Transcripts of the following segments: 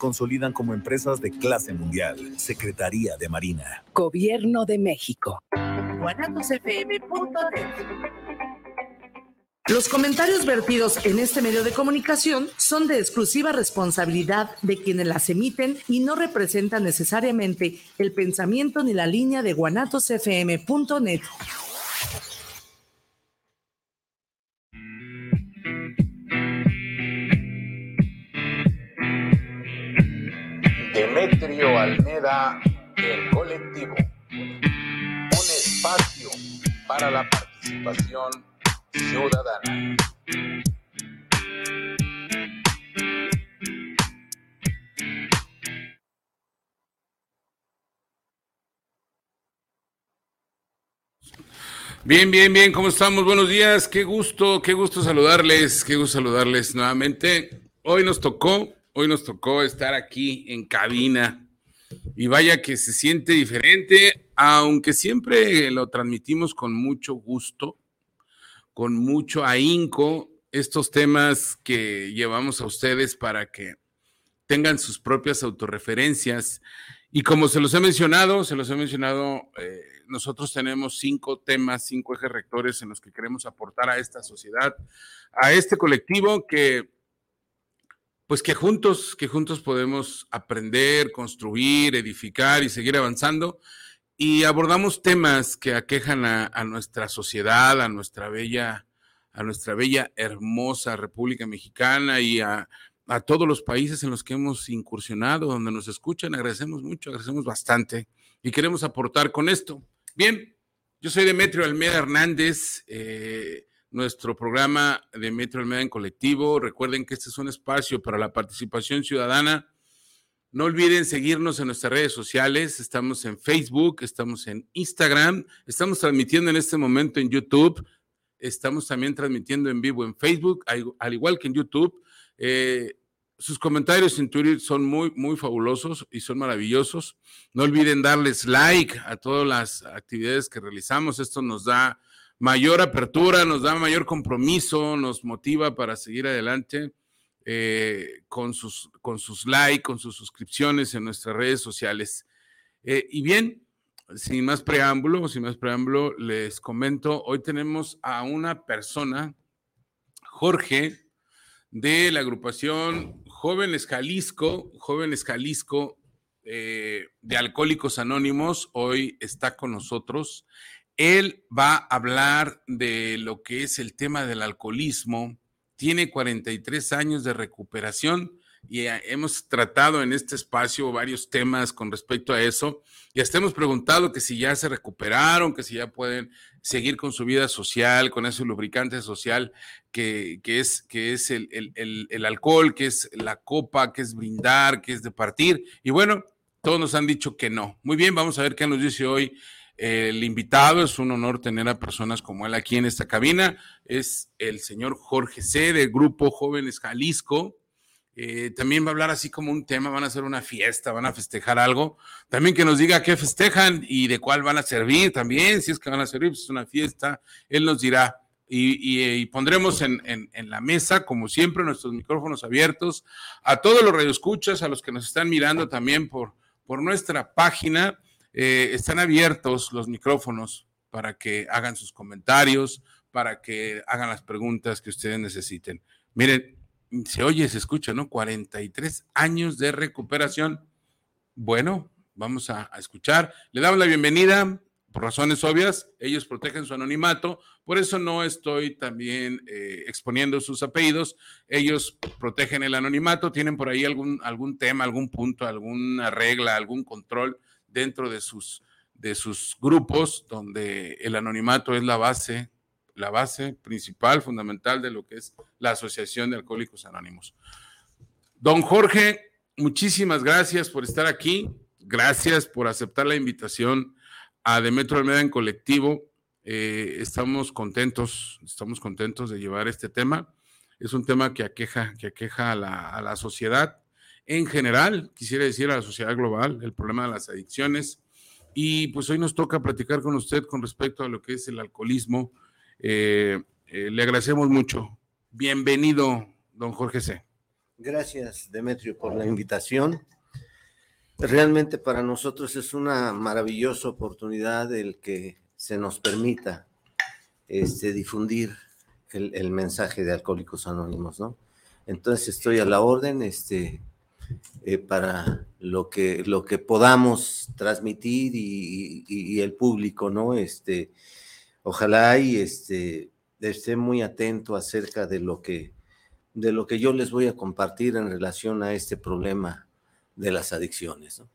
consolidan como empresas de clase mundial. Secretaría de Marina. Gobierno de México. Los comentarios vertidos en este medio de comunicación son de exclusiva responsabilidad de quienes las emiten y no representan necesariamente el pensamiento ni la línea de guanatosfm.net. Almeda, el colectivo. Un espacio para la participación ciudadana. Bien, bien, bien, ¿cómo estamos? Buenos días, qué gusto, qué gusto saludarles, qué gusto saludarles nuevamente. Hoy nos tocó Hoy nos tocó estar aquí en cabina y vaya que se siente diferente, aunque siempre lo transmitimos con mucho gusto, con mucho ahínco, estos temas que llevamos a ustedes para que tengan sus propias autorreferencias. Y como se los he mencionado, se los he mencionado, eh, nosotros tenemos cinco temas, cinco ejes rectores en los que queremos aportar a esta sociedad, a este colectivo que pues que juntos, que juntos podemos aprender, construir, edificar y seguir avanzando. Y abordamos temas que aquejan a, nuestra sociedad, a nuestra bella, a nuestra bella, hermosa República Mexicana y a, a todos los países en los que hemos incursionado, donde nos escuchan. Agradecemos mucho, agradecemos bastante y queremos aportar con esto. Bien, yo soy Demetrio Almeida Hernández. Eh, nuestro programa de Metro Almeida en colectivo. Recuerden que este es un espacio para la participación ciudadana. No olviden seguirnos en nuestras redes sociales. Estamos en Facebook, estamos en Instagram, estamos transmitiendo en este momento en YouTube, estamos también transmitiendo en vivo en Facebook, al igual que en YouTube. Eh, sus comentarios en Twitter son muy, muy fabulosos y son maravillosos. No olviden darles like a todas las actividades que realizamos. Esto nos da mayor apertura, nos da mayor compromiso, nos motiva para seguir adelante eh, con, sus, con sus likes, con sus suscripciones en nuestras redes sociales. Eh, y bien, sin más preámbulo, sin más preámbulo, les comento, hoy tenemos a una persona, Jorge, de la agrupación Jóvenes Jalisco, Jóvenes Jalisco eh, de Alcohólicos Anónimos, hoy está con nosotros. Él va a hablar de lo que es el tema del alcoholismo. Tiene 43 años de recuperación y eh, hemos tratado en este espacio varios temas con respecto a eso. Y hasta hemos preguntado que si ya se recuperaron, que si ya pueden seguir con su vida social, con ese lubricante social que, es, que es el, el alcohol, que es la copa, que es brindar, que es de partir. Y bueno, todos nos han dicho que no. Muy bien, vamos a ver qué nos dice hoy el invitado, es un honor tener a personas como él aquí en esta cabina. Es el señor Jorge C. del Grupo Jóvenes Jalisco. Eh, también va a hablar así como un tema, van a hacer una fiesta, van a festejar algo. También que nos diga qué festejan y de cuál van a servir también, si es que van a servir, pues es una fiesta, él nos dirá. Y, pondremos en, la mesa, como siempre, nuestros micrófonos abiertos a todos los radioescuchas, a los que nos están mirando también por nuestra página eh, están abiertos los micrófonos para que hagan sus comentarios, para que hagan las preguntas que ustedes necesiten. Miren, se oye, se escucha, ¿no? 43 años de recuperación. Bueno, vamos a, escuchar. Le damos la bienvenida por razones obvias, ellos protegen su anonimato, por eso no estoy también eh, exponiendo sus apellidos, ellos protegen el anonimato, tienen por ahí algún, algún tema, algún punto, alguna regla, algún control dentro de sus, de sus grupos, donde el anonimato es la base, la base principal, fundamental de lo que es la Asociación de Alcohólicos Anónimos. Don Jorge, muchísimas gracias por estar aquí. Gracias por aceptar la invitación a Demetro Almeida en colectivo. Eh, estamos contentos, estamos contentos de llevar este tema. Es un tema que aqueja, que aqueja a la, a la sociedad en general, quisiera decir a la sociedad global, el problema de las adicciones. Y pues hoy nos toca platicar con usted con respecto a lo que es el alcoholismo. Eh, eh, le agradecemos mucho. Bienvenido, don Jorge C. Gracias, Demetrio, por la invitación. Realmente para nosotros es una maravillosa oportunidad el que se nos permita este, difundir el, mensaje de Alcohólicos Anónimos, ¿no? Entonces estoy a la orden este, eh, para lo que, lo que podamos transmitir y, el público, ¿no? Este, ojalá y este, esté muy atento acerca de lo, que, de lo que yo les voy a compartir en relación a este problema de las adicciones, ¿no?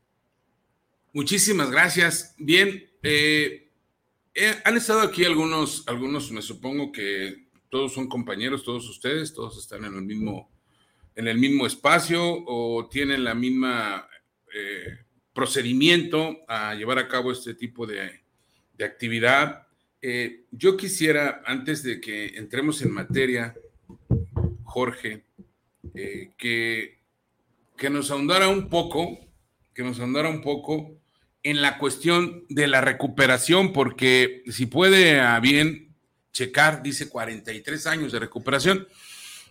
Muchísimas gracias. Bien, eh, eh, han estado aquí algunos, algunos, me supongo que todos son compañeros, todos ustedes, todos están en el mismo, en el mismo espacio o tienen la misma eh, procedimiento a llevar a cabo este tipo de, actividad. yo quisiera, antes de que entremos en materia, Jorge, que, que nos ahondara un poco, que nos ahondara un poco en la cuestión de la recuperación, porque si puede a bien checar, dice 43 años de recuperación.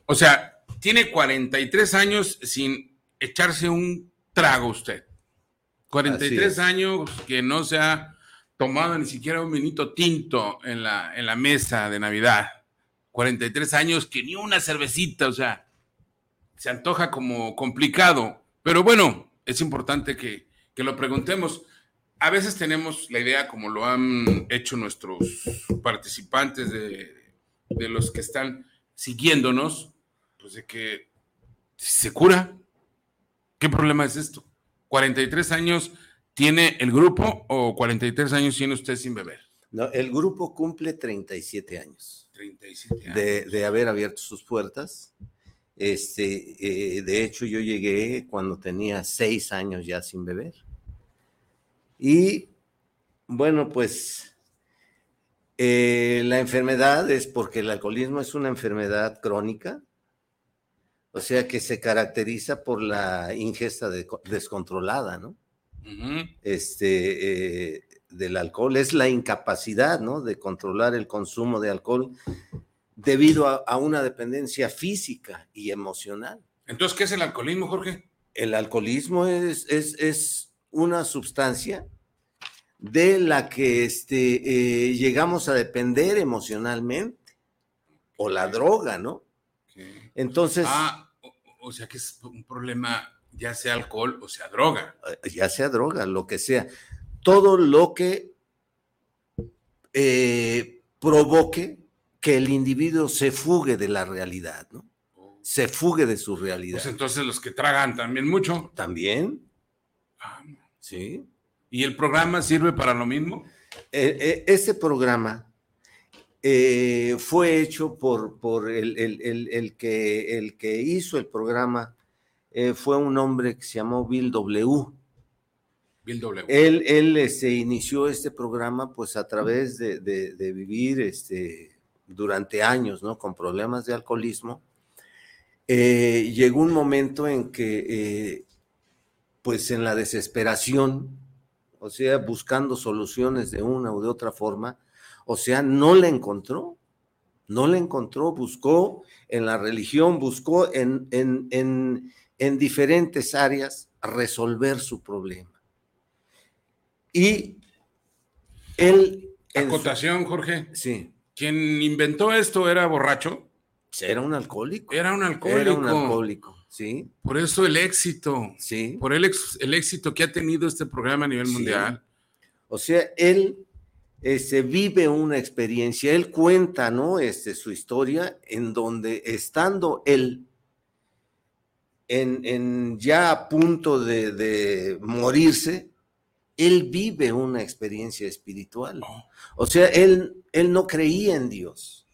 O sea, tiene 43 años sin echarse un trago usted. 43 años que no se ha tomado ni siquiera un minuto tinto en la, en la mesa de Navidad. 43 años que ni una cervecita, o sea, se antoja como complicado. Pero bueno, es importante que, que lo preguntemos a veces tenemos la idea, como lo han hecho nuestros participantes de, los que están siguiéndonos, pues de que se cura. ¿Qué problema es esto? ¿43 años tiene el grupo o 43 años tiene usted sin beber? No, el grupo cumple 37 años. 37 años. De, haber abierto sus puertas. Este, eh, de hecho, yo llegué cuando tenía seis años ya sin beber. Y bueno, pues eh, la enfermedad es porque el alcoholismo es una enfermedad crónica, o sea que se caracteriza por la ingesta descontrolada, ¿no? Este, eh, del alcohol, es la incapacidad, ¿no? De controlar el consumo de alcohol debido a, una dependencia física y emocional. Entonces, ¿qué es el alcoholismo, Jorge? El alcoholismo es, es, es una sustancia de la que este, eh, llegamos a depender emocionalmente, o la droga, ¿no? Entonces... Ah, o, sea que es un problema, ya sea alcohol o sea droga. Eh, ya sea droga, lo que sea. Todo lo que eh, provoque que el individuo se fugue de la realidad, ¿no? Se fugue de su realidad. Pues entonces los que tragan también mucho. También. Sí. ¿Y el programa sirve para lo mismo? Eh, eh, ese programa eh, fue hecho por, por el, que, el que hizo el programa, fue un hombre que se llamó Bill W. Bill W. Él, él este, inició este programa pues a través de, de, vivir este, durante años, ¿no? Con problemas de alcoholismo. llegó un momento en que pues en la desesperación, o sea, buscando soluciones de una u de otra forma, o sea, no le encontró, no le encontró, buscó en la religión, buscó en, en, en, en diferentes áreas resolver su problema. Y él... Acotación, Jorge. Sí. Quien inventó esto era borracho. Era un alcohólico. Era un alcohólico. Era un alcohólico. ¿sí? Por eso el éxito, ¿sí? Por el, el éxito que ha tenido este programa a nivel mundial. O sea, él este, vive una experiencia, él cuenta, ¿no? Este, su historia en donde estando él en, ya a punto de, morirse, él vive una experiencia espiritual. Oh. O sea, él, él no creía en Dios,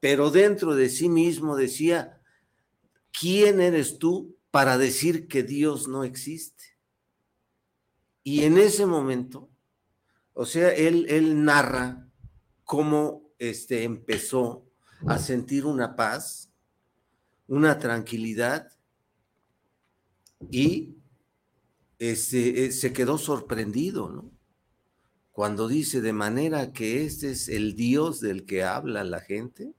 pero dentro de sí mismo decía, ¿quién eres tú para decir que Dios no existe? Y en ese momento, o sea, él, él narra cómo este, empezó a sentir una paz, una tranquilidad y este, eh, se quedó sorprendido, ¿no? Cuando dice de manera que este es el Dios del que habla la gente,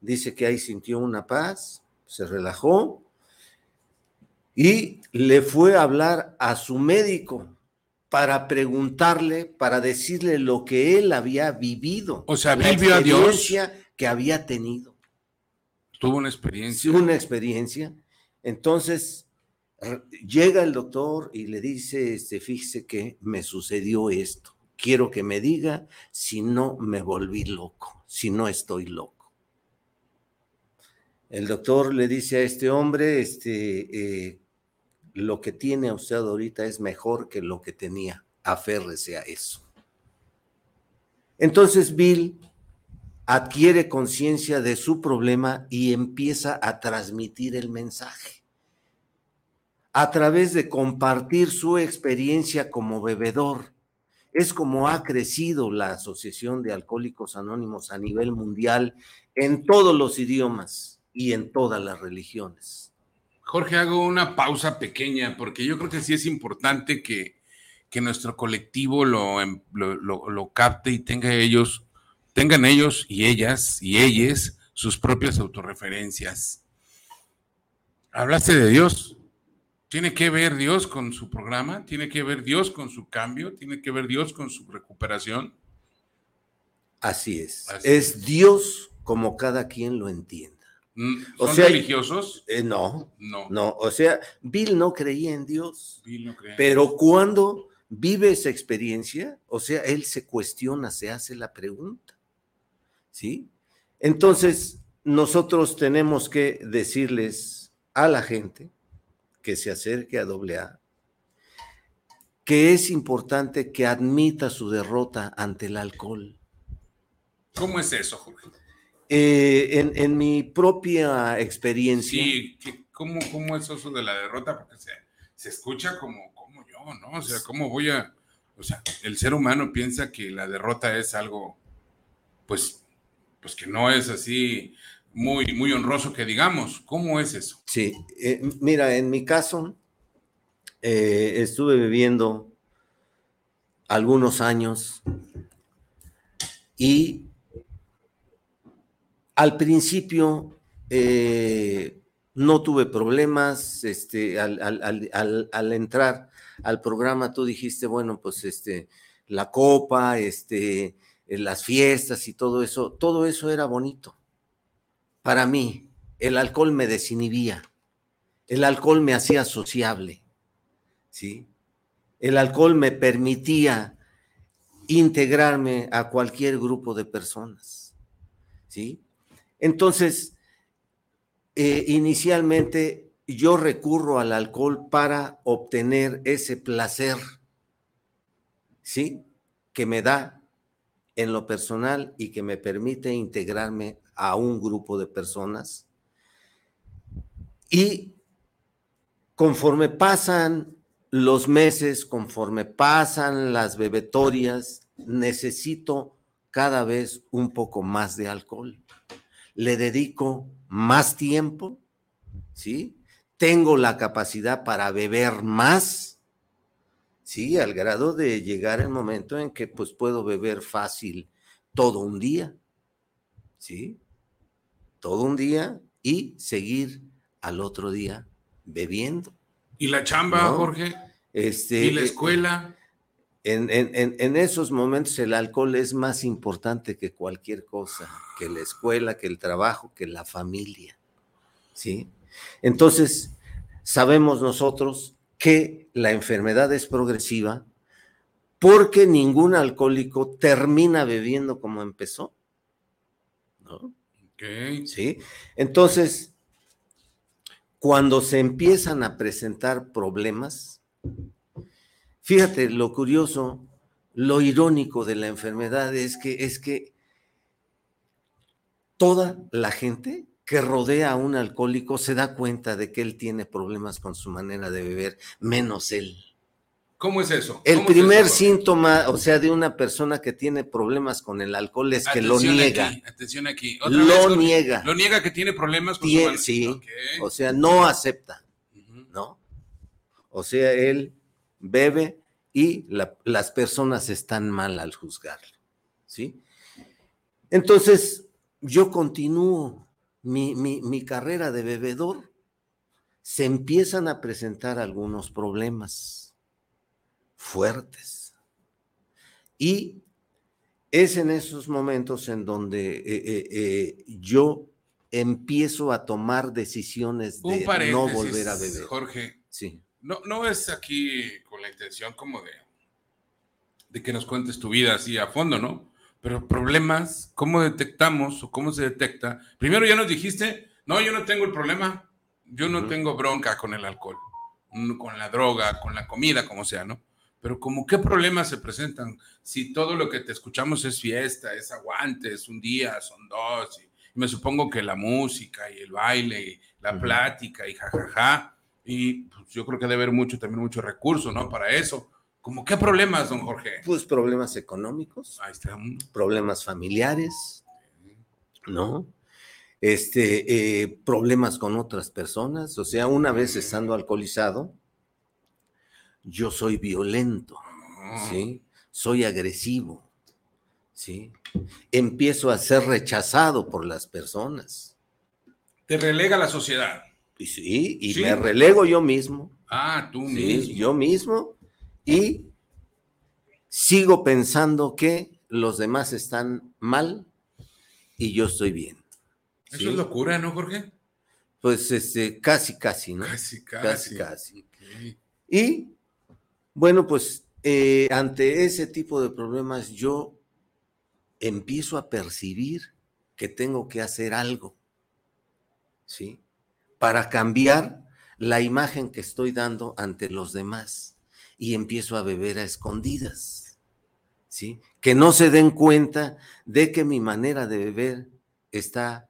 dice que ahí sintió una paz, se relajó y le fue a hablar a su médico para preguntarle, para decirle lo que él había vivido. O sea, la vio a Dios. experiencia que había tenido. Tuvo una experiencia. una experiencia. Entonces, llega el doctor y le dice, este, fíjese que me sucedió esto. Quiero que me diga si no me volví loco, si no estoy loco. El doctor le dice a este hombre, este, eh, lo que tiene usted ahorita es mejor que lo que tenía. Aférrese a eso. Entonces Bill adquiere conciencia de su problema y empieza a transmitir el mensaje. A través de compartir su experiencia como bebedor. Es como ha crecido la Asociación de Alcohólicos Anónimos a nivel mundial en todos los idiomas y en todas las religiones. Jorge, hago una pausa pequeña porque yo creo que sí es importante que, que nuestro colectivo lo, em- lo, lo- lo capte y tenga ellos, tengan ellos y ellas y ellas sus propias autorreferencias. Hablaste de Dios. ¿Tiene que ver Dios con su programa? ¿Tiene que ver Dios con su cambio? ¿Tiene que ver Dios con su recuperación? Así es. Así es Dios como cada quien lo entienda. Mm, O ¿Son sea, religiosos? Eh, no, No. no. O sea, Bill no creía en Dios. Bill no cree. Pero cuando vive esa experiencia, o sea, él se cuestiona, se hace la pregunta. ¿Sí? Entonces, nosotros tenemos que decirles a la gente que se acerque a AA que es importante que admita su derrota ante el alcohol. ¿Cómo es eso, Jorge? Eh, en, en mi propia experiencia, Sí, ¿qué- ¿cómo, ¿cómo es eso de la derrota? Porque se, se escucha como, como yo, ¿no? O sea, ¿cómo voy a...? O sea, el ser humano piensa que la derrota es algo, pues, pues que no es así muy, muy honroso que digamos. ¿Cómo es eso? Sí, eh, mira, en mi caso, eh, estuve viviendo algunos años y al principio eh, no tuve problemas, este, al, al- entrar al programa tú dijiste, bueno, pues este, la copa, este, eh, las fiestas y todo eso, todo eso era bonito. Para mí, el alcohol me desinhibía, el alcohol me hacía sociable, ¿sí? El alcohol me permitía integrarme a cualquier grupo de personas, ¿sí? Entonces, eh, inicialmente yo recurro al alcohol para obtener ese placer, ¿sí? Que me da en lo personal y que me permite integrarme a un grupo de personas. Y conforme pasan los meses, conforme pasan las bebetorias, necesito cada vez un poco más de alcohol. Le dedico más tiempo, ¿sí? Tengo la capacidad para beber más, ¿sí? Al grado de llegar el momento en que pues puedo beber fácil todo un día, ¿sí? Todo un día y seguir al otro día bebiendo. ¿Y la chamba, No, Jorge? Este, ¿Y la eh, escuela? En, en- en- en esos momentos el alcohol es más importante que cualquier cosa, que la escuela, que el trabajo, que la familia. ¿Sí? Entonces, sabemos nosotros que la enfermedad es progresiva porque ningún alcohólico termina bebiendo como empezó. ¿no? ¿sí? Entonces, cuando se empiezan a presentar problemas, fíjate lo curioso, lo irónico de la enfermedad es que es que toda la gente que rodea a un alcohólico se da cuenta de que él tiene problemas con su manera de beber, menos él. ¿Cómo es eso? El ¿Cómo es primer eso, síntoma, o sea, de una persona que tiene problemas con el alcohol es que lo niega. aquí, atención aquí. Lo niega. Lo niega que tiene problemas con Tie- su sí. O sea, no acepta. ¿no? O sea, él bebe y la- las personas están mal al juzgarlo, ¿sí? Entonces, yo continúo mi, mi, mi carrera de bebedor, se empiezan a presentar algunos problemas fuertes. Y es en esos momentos en donde eh, eh, eh, yo empiezo a tomar decisiones de no volver a beber. Jorge, sí. No, no es aquí con la intención como de, de que nos cuentes tu vida así a fondo, ¿no? Pero problemas, ¿cómo detectamos o cómo se detecta? Primero ya nos dijiste, no, yo no tengo el problema, yo no tengo bronca con el alcohol, con la droga, con la comida, como sea, ¿no? Pero como qué problemas se presentan si todo lo que te escuchamos es fiesta, es aguante, es un día, son dos, y, me supongo que la música y el baile y la plática y jajaja, y pues, yo creo que debe haber mucho, también mucho recurso, ¿no? Para eso. ¿Cómo qué problemas, don Jorge? Pues problemas económicos, Ahí está. problemas familiares, ¿no? Este, eh, problemas con otras personas. O sea, una vez estando alcoholizado, yo soy violento, ¿sí? Soy agresivo, ¿sí? Empiezo a ser rechazado por las personas. Te relega la sociedad. Y sí, y Sí. me relego yo mismo. Ah, tú Sí, mismo. yo mismo. Y sigo pensando que los demás están mal y yo estoy bien. Eso ¿sí? es locura, ¿no, Jorge? Pues este, casi, casi, ¿no? Casi, Casi, casi. Y bueno, pues eh, ante ese tipo de problemas yo empiezo a percibir que tengo que hacer algo, ¿sí? Para cambiar la imagen que estoy dando ante los demás y empiezo a beber a escondidas, ¿sí? Que no se den cuenta de que mi manera de beber está,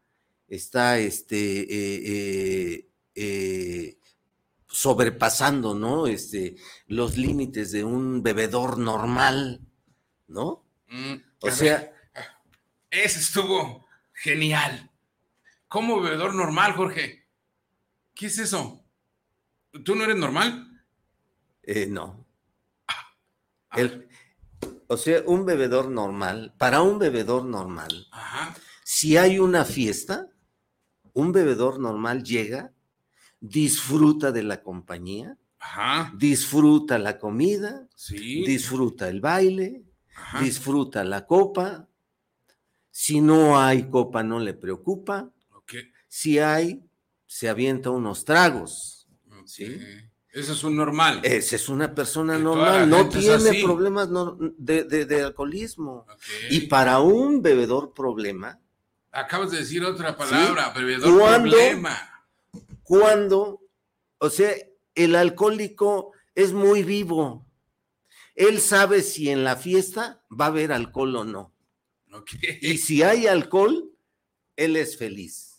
está, este, eh, eh, eh, sobrepasando, ¿no? Este, los límites de un bebedor normal, ¿no? Mm, O sea, ese estuvo genial. ¿Cómo bebedor normal, Jorge? ¿Qué es eso? ¿Tú no eres normal? eh, no. A El- ver. o sea, un bebedor normal, para un bebedor normal, Ajá. si hay una fiesta, un bebedor normal llega, disfruta de la compañía, Ajá. disfruta la comida, Sí. disfruta el baile, Ajá. disfruta la copa. Si no hay copa, no le preocupa. Si hay, se avienta unos tragos. Sí. Eso es un normal. Esa es una persona Que normal, no tiene problemas de, de- de alcoholismo. Y para un bebedor problema, Acabas de decir otra palabra, bebedor ¿Cuándo? problema. cuando, o sea, el alcohólico es muy vivo. Él sabe si en la fiesta va a haber alcohol o no. Y si hay alcohol, él es feliz.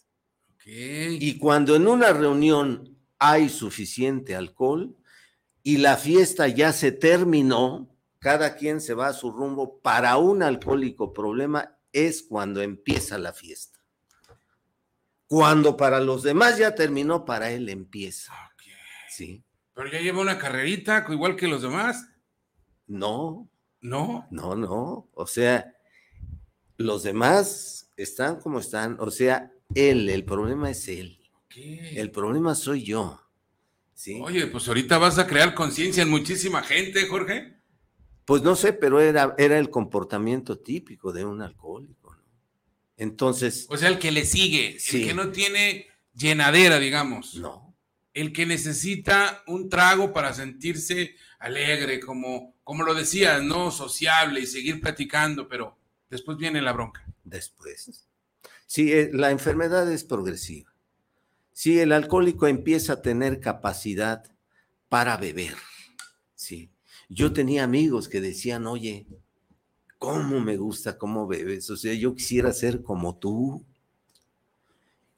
Y cuando en una reunión hay suficiente alcohol y la fiesta ya se terminó, cada quien se va a su rumbo, para un alcohólico problema es cuando empieza la fiesta. Cuando para los demás ya terminó, para él empieza. Ok. ¿Sí? Pero ya lleva una carrerita, igual que los demás. No, No. no, no. O sea, los demás están como están. O sea, él, el problema es él. Ok. El problema soy yo. ¿Sí? Oye, pues ahorita vas a crear conciencia en muchísima gente, Jorge. Pues no sé, pero era, era el comportamiento típico de un alcohólico. ¿no? Entonces, O sea, el que le sigue, Sí. el que no tiene llenadera, digamos. no. El que necesita un trago para sentirse alegre, como, como lo decías, ¿no? Sociable y seguir platicando, pero después viene la bronca. Después. Sí, eh, la enfermedad es progresiva. Si el alcohólico empieza a tener capacidad para beber, sí. Yo tenía amigos que decían, oye, ¿cómo me gusta cómo bebes? O sea, yo quisiera ser como tú.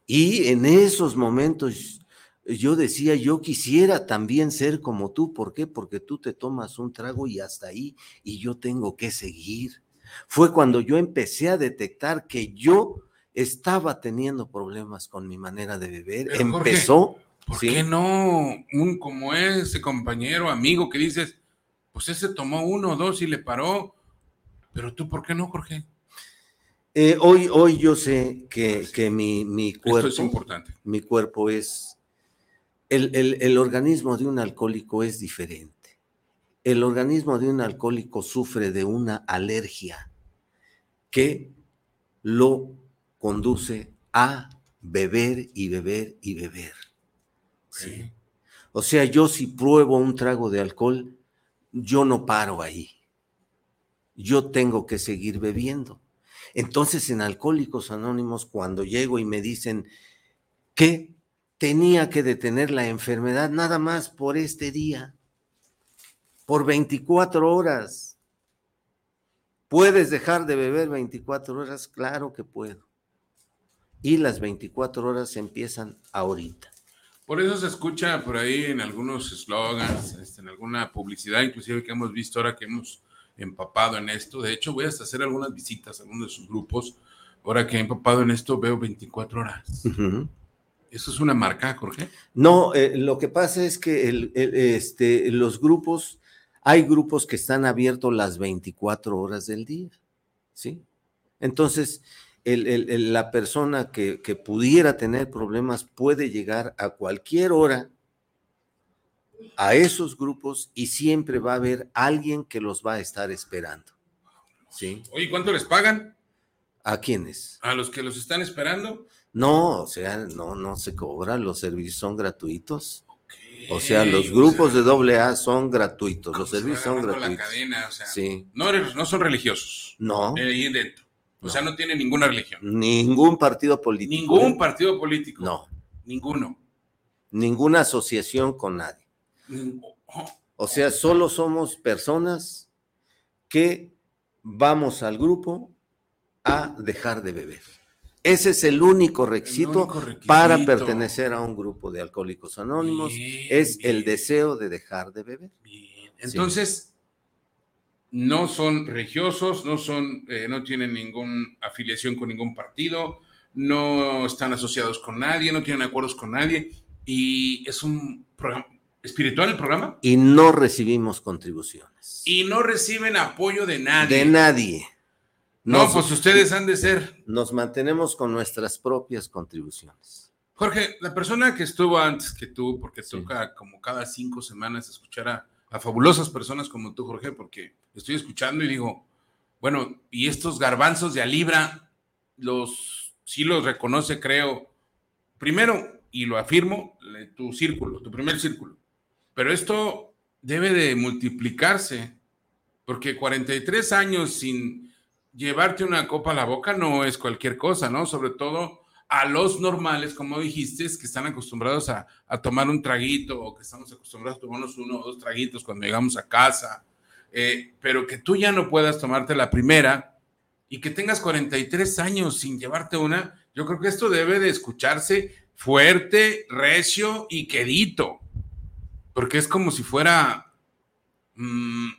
Y en esos momentos yo decía, yo quisiera también ser como tú. ¿Por qué? Porque tú te tomas un trago y hasta ahí, y yo tengo que seguir. Fue cuando yo empecé a detectar que yo estaba teniendo problemas con mi manera de beber. Pero, Jorge, Empezó. ¿Por ¿sí? qué no un como ese compañero, amigo que dices, pues ese tomó uno o dos y le paró? Pero tú, ¿por qué no, Jorge? Eh, hoy, hoy yo sé que, que mi, mi cuerpo, Esto es importante. mi cuerpo es, el, el- el organismo de un alcohólico es diferente. El organismo de un alcohólico sufre de una alergia que lo conduce a beber y beber y beber. ¿sí? O sea, yo si pruebo un trago de alcohol, yo no paro ahí. Yo tengo que seguir bebiendo. Entonces, en Alcohólicos Anónimos, cuando llego y me dicen que tenía que detener la enfermedad nada más por este día, por 24 horas. ¿Puedes dejar de beber 24 horas? Claro que puedo. Y las 24 horas empiezan ahorita. Por eso se escucha por ahí en algunos eslogans, este, en alguna publicidad, inclusive que hemos visto ahora que hemos empapado en esto. De hecho, voy hasta hacer algunas visitas a algunos de sus grupos. Ahora que he empapado en esto, veo 24 horas. Ujú. ¿Eso es una marca, Jorge? No, eh, lo que pasa es que el- el- este, los grupos, hay grupos que están abiertos las 24 horas del día, ¿sí? Entonces, el- la persona que, que pudiera tener problemas puede llegar a cualquier hora a esos grupos y siempre va a haber alguien que los va a estar esperando, ¿sí? Oye, ¿cuánto les pagan ¿A quiénes? a los que los están esperando? No, o sea, no, no se cobra, los servicios son gratuitos. O sea, los o grupos sea, de doble A son gratuitos, los se va servicios son la gratuitos. cadena, o sea, Sí. no, no son religiosos No, eh, ahí dentro. O No. sea, no tienen ninguna religión. ningún partido político. Ningún ¿eh? partido político. No, Ninguno. ninguna asociación con nadie. Oh, O sea, solo somos personas que vamos al grupo a dejar de beber. Ese es el único requisito, único requisito. para pertenecer a un grupo de alcohólicos anónimos. Bien, es el deseo de dejar de beber. Bien. Entonces, no son religiosos, no son, eh, no tienen ninguna afiliación con ningún partido, no están asociados con nadie, no tienen acuerdos con nadie, y es un programa espiritual el programa, Y no recibimos contribuciones. y no reciben apoyo de nadie. De nadie. No, pues ustedes han de ser. nos mantenemos con nuestras propias contribuciones. Jorge, la persona que estuvo antes que tú, porque Sí. toca como cada cinco semanas escuchar a, a fabulosas personas como tú, Jorge, porque estoy escuchando y digo, bueno, y estos garbanzos de a libra, los sí los reconoce, creo, primero, y lo afirmo, tu círculo, tu primer círculo. Pero esto debe de multiplicarse, porque 43 años sin llevarte una copa a la boca no es cualquier cosa, ¿no? Sobre todo a los normales, como dijiste, que están acostumbrados a, tomar un traguito o que estamos acostumbrados a tomarnos uno o dos traguitos cuando llegamos a casa, eh, pero que tú ya no puedas tomarte la primera y que tengas 43 años sin llevarte una, yo creo que esto debe de escucharse fuerte, recio y quedito, porque es como si fuera, mm,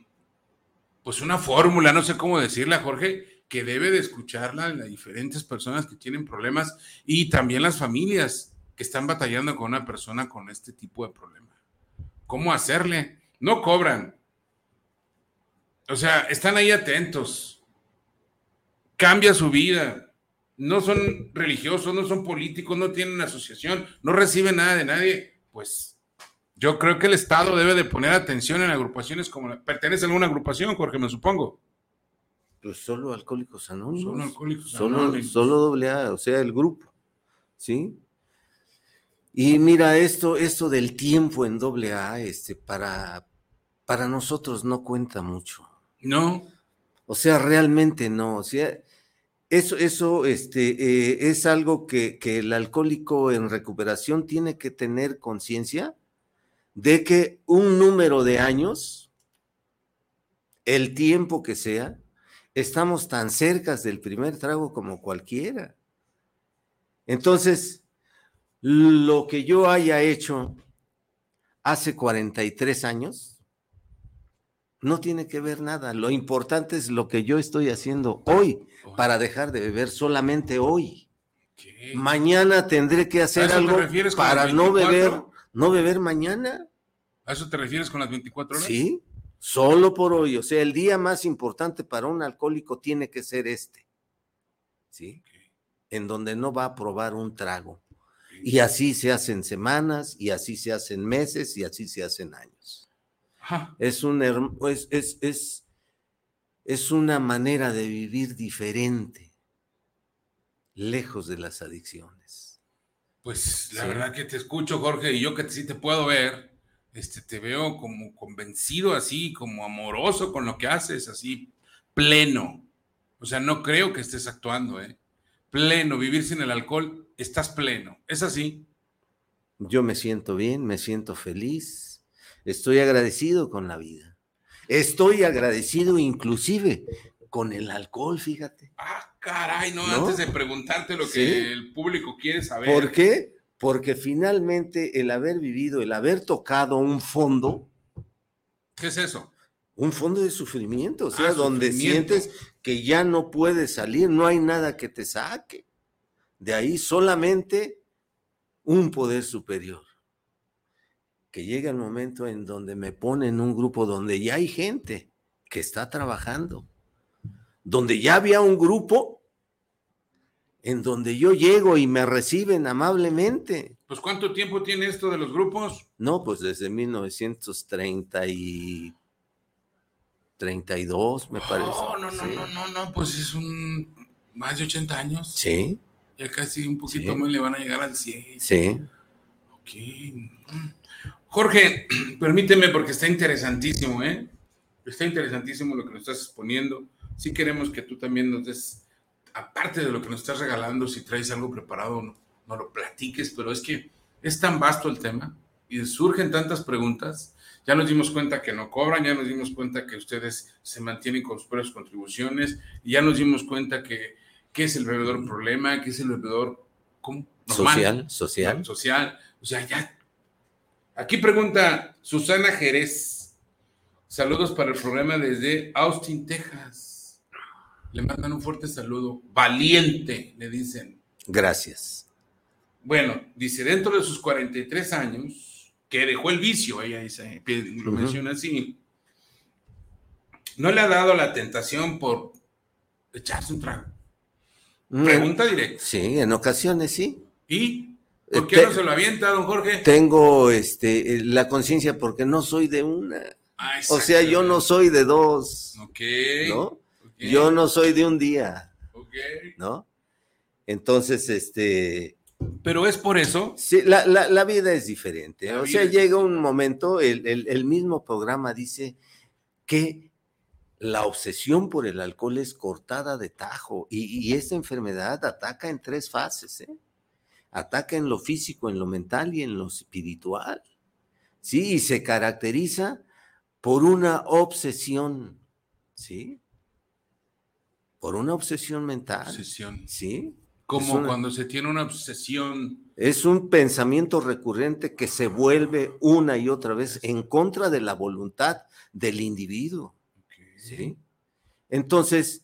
pues una fórmula, no sé cómo decirla, Jorge, que debe de escucharla las diferentes personas que tienen problemas y también las familias que están batallando con una persona con este tipo de problema. ¿Cómo hacerle? No cobran. O sea, están ahí atentos. Cambia su vida. No son religiosos, no son políticos, no tienen asociación, no reciben nada de nadie. Pues yo creo que el Estado debe de poner atención en agrupaciones como la... ¿Pertenece a alguna agrupación, Jorge, me supongo? Pues solo alcohólicos anónimos. Solo Alcohólicos Solo, Anónimos. solo doble A, o sea, el grupo. ¿Sí? Y mira, esto, esto del tiempo en doble A, este, para, para nosotros no cuenta mucho. No, O sea, realmente no. O sea, eso, eso este, eh, es algo que, que el alcohólico en recuperación tiene que tener conciencia de que un número de años, el tiempo que sea, estamos tan cerca del primer trago como cualquiera. Entonces, lo que yo haya hecho hace 43 años, no tiene que ver nada. Lo importante es lo que yo estoy haciendo hoy para dejar de beber solamente hoy. Mañana tendré que ¿A hacer algo para no 24? beber, no beber mañana. ¿A eso te refieres con las 24 horas? Sí, solo por hoy. O sea, el día más importante para un alcohólico tiene que ser este. ¿sí? En donde no va a probar un trago. Y así se hacen semanas, y así se hacen meses, y así se hacen años. Ajá. Es, un, es, es, es, es una manera de vivir diferente, lejos de las adicciones. Pues la Sí. verdad que te escucho, Jorge, y yo que sí te puedo ver, este, te veo como convencido así, como amoroso con lo que haces, así, pleno. O sea, no creo que estés actuando, ¿eh? Pleno, vivir sin el alcohol, estás pleno. ¿Es así? Yo me siento bien, me siento feliz, estoy agradecido con la vida. Estoy agradecido inclusive con el alcohol, fíjate. Ah, caray, no, ¿No? antes de preguntarte lo que Sí. el público quiere saber. ¿Por qué? Porque finalmente el haber vivido, el haber tocado un fondo, ¿Qué es eso? un fondo de sufrimiento, o sea, Ah, donde sufrimiento. sientes que ya no puedes salir, no hay nada que te saque. De ahí solamente un poder superior. Que llega el momento en donde me ponen un grupo donde ya hay gente que está trabajando, donde ya había un grupo en donde yo llego y me reciben amablemente. Pues ¿cuánto tiempo tiene esto de los grupos? No, pues desde 1930 y 32, me parece. No, no, no, Sí. no, no, no, pues es un más de 80 años. Sí, Ya casi un poquito Sí. más le van a llegar al 100. sí. Ok. Jorge, permíteme porque está interesantísimo, ¿eh? Está interesantísimo lo que nos estás exponiendo. Sí queremos que tú también nos des, aparte de lo que nos estás regalando, si traes algo preparado, no, no lo platiques, pero es que es tan vasto el tema y surgen tantas preguntas. Ya nos dimos cuenta que no cobran, ya nos dimos cuenta que ustedes se mantienen con sus propias contribuciones, y ya nos dimos cuenta que qué es el bebedor problema, qué es el bebedor ¿cómo? normal, Social, social. social. O sea, ya. Aquí pregunta Susana Jerez. Saludos para el programa desde Austin, Texas. Le mandan un fuerte saludo. Valiente, le dicen. Gracias. Bueno, dice, dentro de sus 43 años, que dejó el vicio, ella dice, lo menciona así, no le ha dado la tentación por echarse un trago. Pregunta directa. Sí, en ocasiones sí. ¿Y por Eh, qué te- no se lo avienta, don Jorge? Tengo este, la conciencia porque no soy de una. Ah, O sea, yo no soy de dos, Ok. ¿no? Yo no soy de un día, ok. ¿no? Entonces, este, Pero es por eso. sí, la, la- la vida es diferente. La O sea, llega un momento, el, el- el mismo programa dice que la obsesión por el alcohol es cortada de tajo y, y esta enfermedad ataca en tres fases, ¿eh? Ataca en lo físico, en lo mental y en lo espiritual. Sí, y se caracteriza por una obsesión, ¿sí? Por una obsesión mental, Obsesión. ¿sí? Como una- cuando se tiene una obsesión. Es un pensamiento recurrente que se vuelve una y otra vez en contra de la voluntad del individuo. ¿sí? Entonces,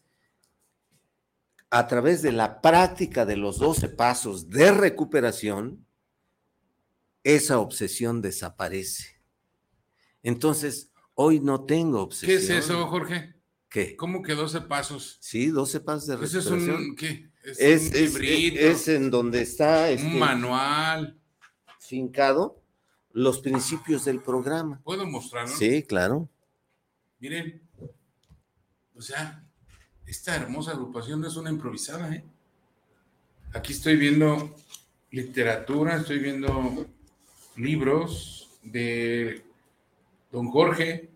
a través de la práctica de los 12 pasos de recuperación, esa obsesión desaparece. Entonces, hoy no tengo ¿Qué obsesión. es eso, Jorge? ¿Qué? ¿Cómo que 12 pasos? Sí, 12 pasos de Ese es recuperación. un. ¿Qué? Es, Es, un es- es en donde está este, un manual. fincado los principios del programa. ¿Puedo mostrarlo? Sí, claro. Miren. O sea, esta hermosa agrupación no es una improvisada, ¿eh? Aquí estoy viendo literatura, estoy viendo libros de don Jorge.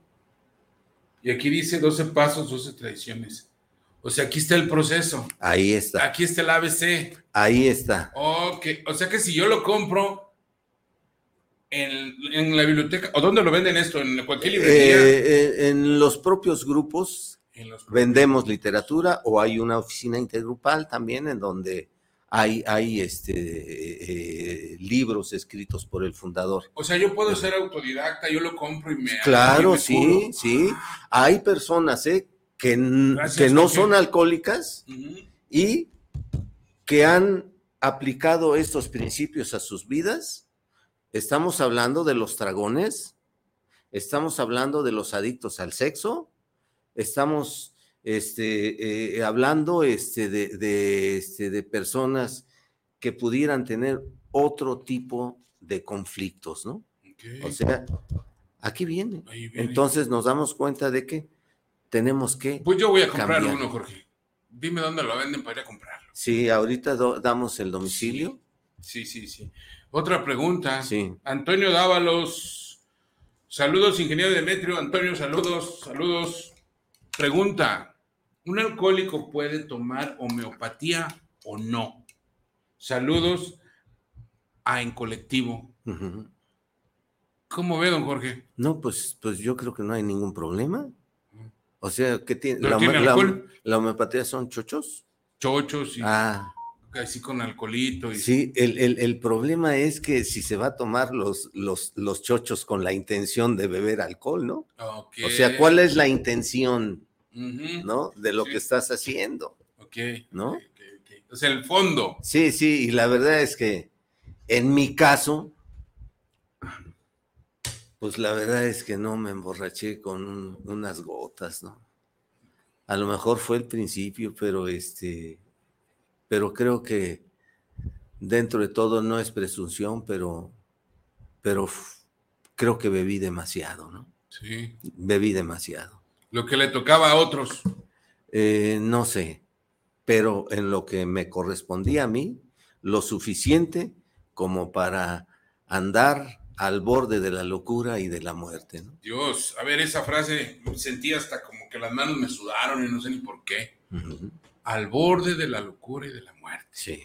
Y aquí dice 12 pasos, 12 tradiciones. O sea, aquí está el proceso. Ahí está. Aquí está el ABC. Ahí está. Ok, o sea que si yo lo compro en, en la biblioteca, ¿o dónde lo venden esto? ¿En cualquier librería? Eh, eh, en los propios grupos los vendemos literatura o hay una oficina intergrupal también en donde hay, hay este, eh, libros escritos por el fundador. O sea, yo puedo ser autodidacta, yo lo compro y me. y Claro, me sí, curo. sí. Hay personas eh, que, Gracias, que no Jorge. son alcohólicas y que han aplicado estos principios a sus vidas. Estamos hablando de los dragones, estamos hablando de los adictos al sexo, estamos este, eh, hablando este, de, de, este, de personas que pudieran tener otro tipo de conflictos, ¿no? O sea, aquí viene. Entonces nos damos cuenta de que tenemos que... Pues yo voy a comprar cambiar. uno, Jorge. Dime dónde lo venden para ir a comprarlo. Sí, ahorita damos el domicilio. Sí, sí, sí. Otra pregunta. Sí. Antonio Dávalos. Saludos, ingeniero Demetrio. Antonio, saludos, saludos. Pregunta. ¿Un alcohólico puede tomar homeopatía o no? Saludos a En Colectivo. ¿Cómo ve, don Jorge? No, pues, pues yo creo que no hay ningún problema. O sea, ¿qué tiene? ¿Pero La, tiene la- homeopatía son chochos? Chochos y Ah, así con alcoholito. Y... sí, el, el- el problema es que si se va a tomar los, los, los chochos con la intención de beber alcohol, ¿no? Ok. O sea, ¿cuál es la intención, ¿no? De lo Sí. que estás haciendo. Ok. ¿No? ok, ok, ok. O sea, el fondo. Sí, sí, y la verdad es que en mi caso, pues la verdad es que no me emborraché con un- unas gotas, ¿no? A lo mejor fue el principio, pero este, pero creo que dentro de todo no es presunción, pero, pero creo que bebí demasiado, ¿no? Sí. Bebí demasiado. Lo que le tocaba a otros. Eh, no sé, pero en lo que me correspondía a mí, lo suficiente como para andar al borde de la locura y de la muerte. ¿no? Dios, a ver, esa frase sentí hasta como que las manos me sudaron y no sé ni por qué. Al borde de la locura y de la muerte. Sí,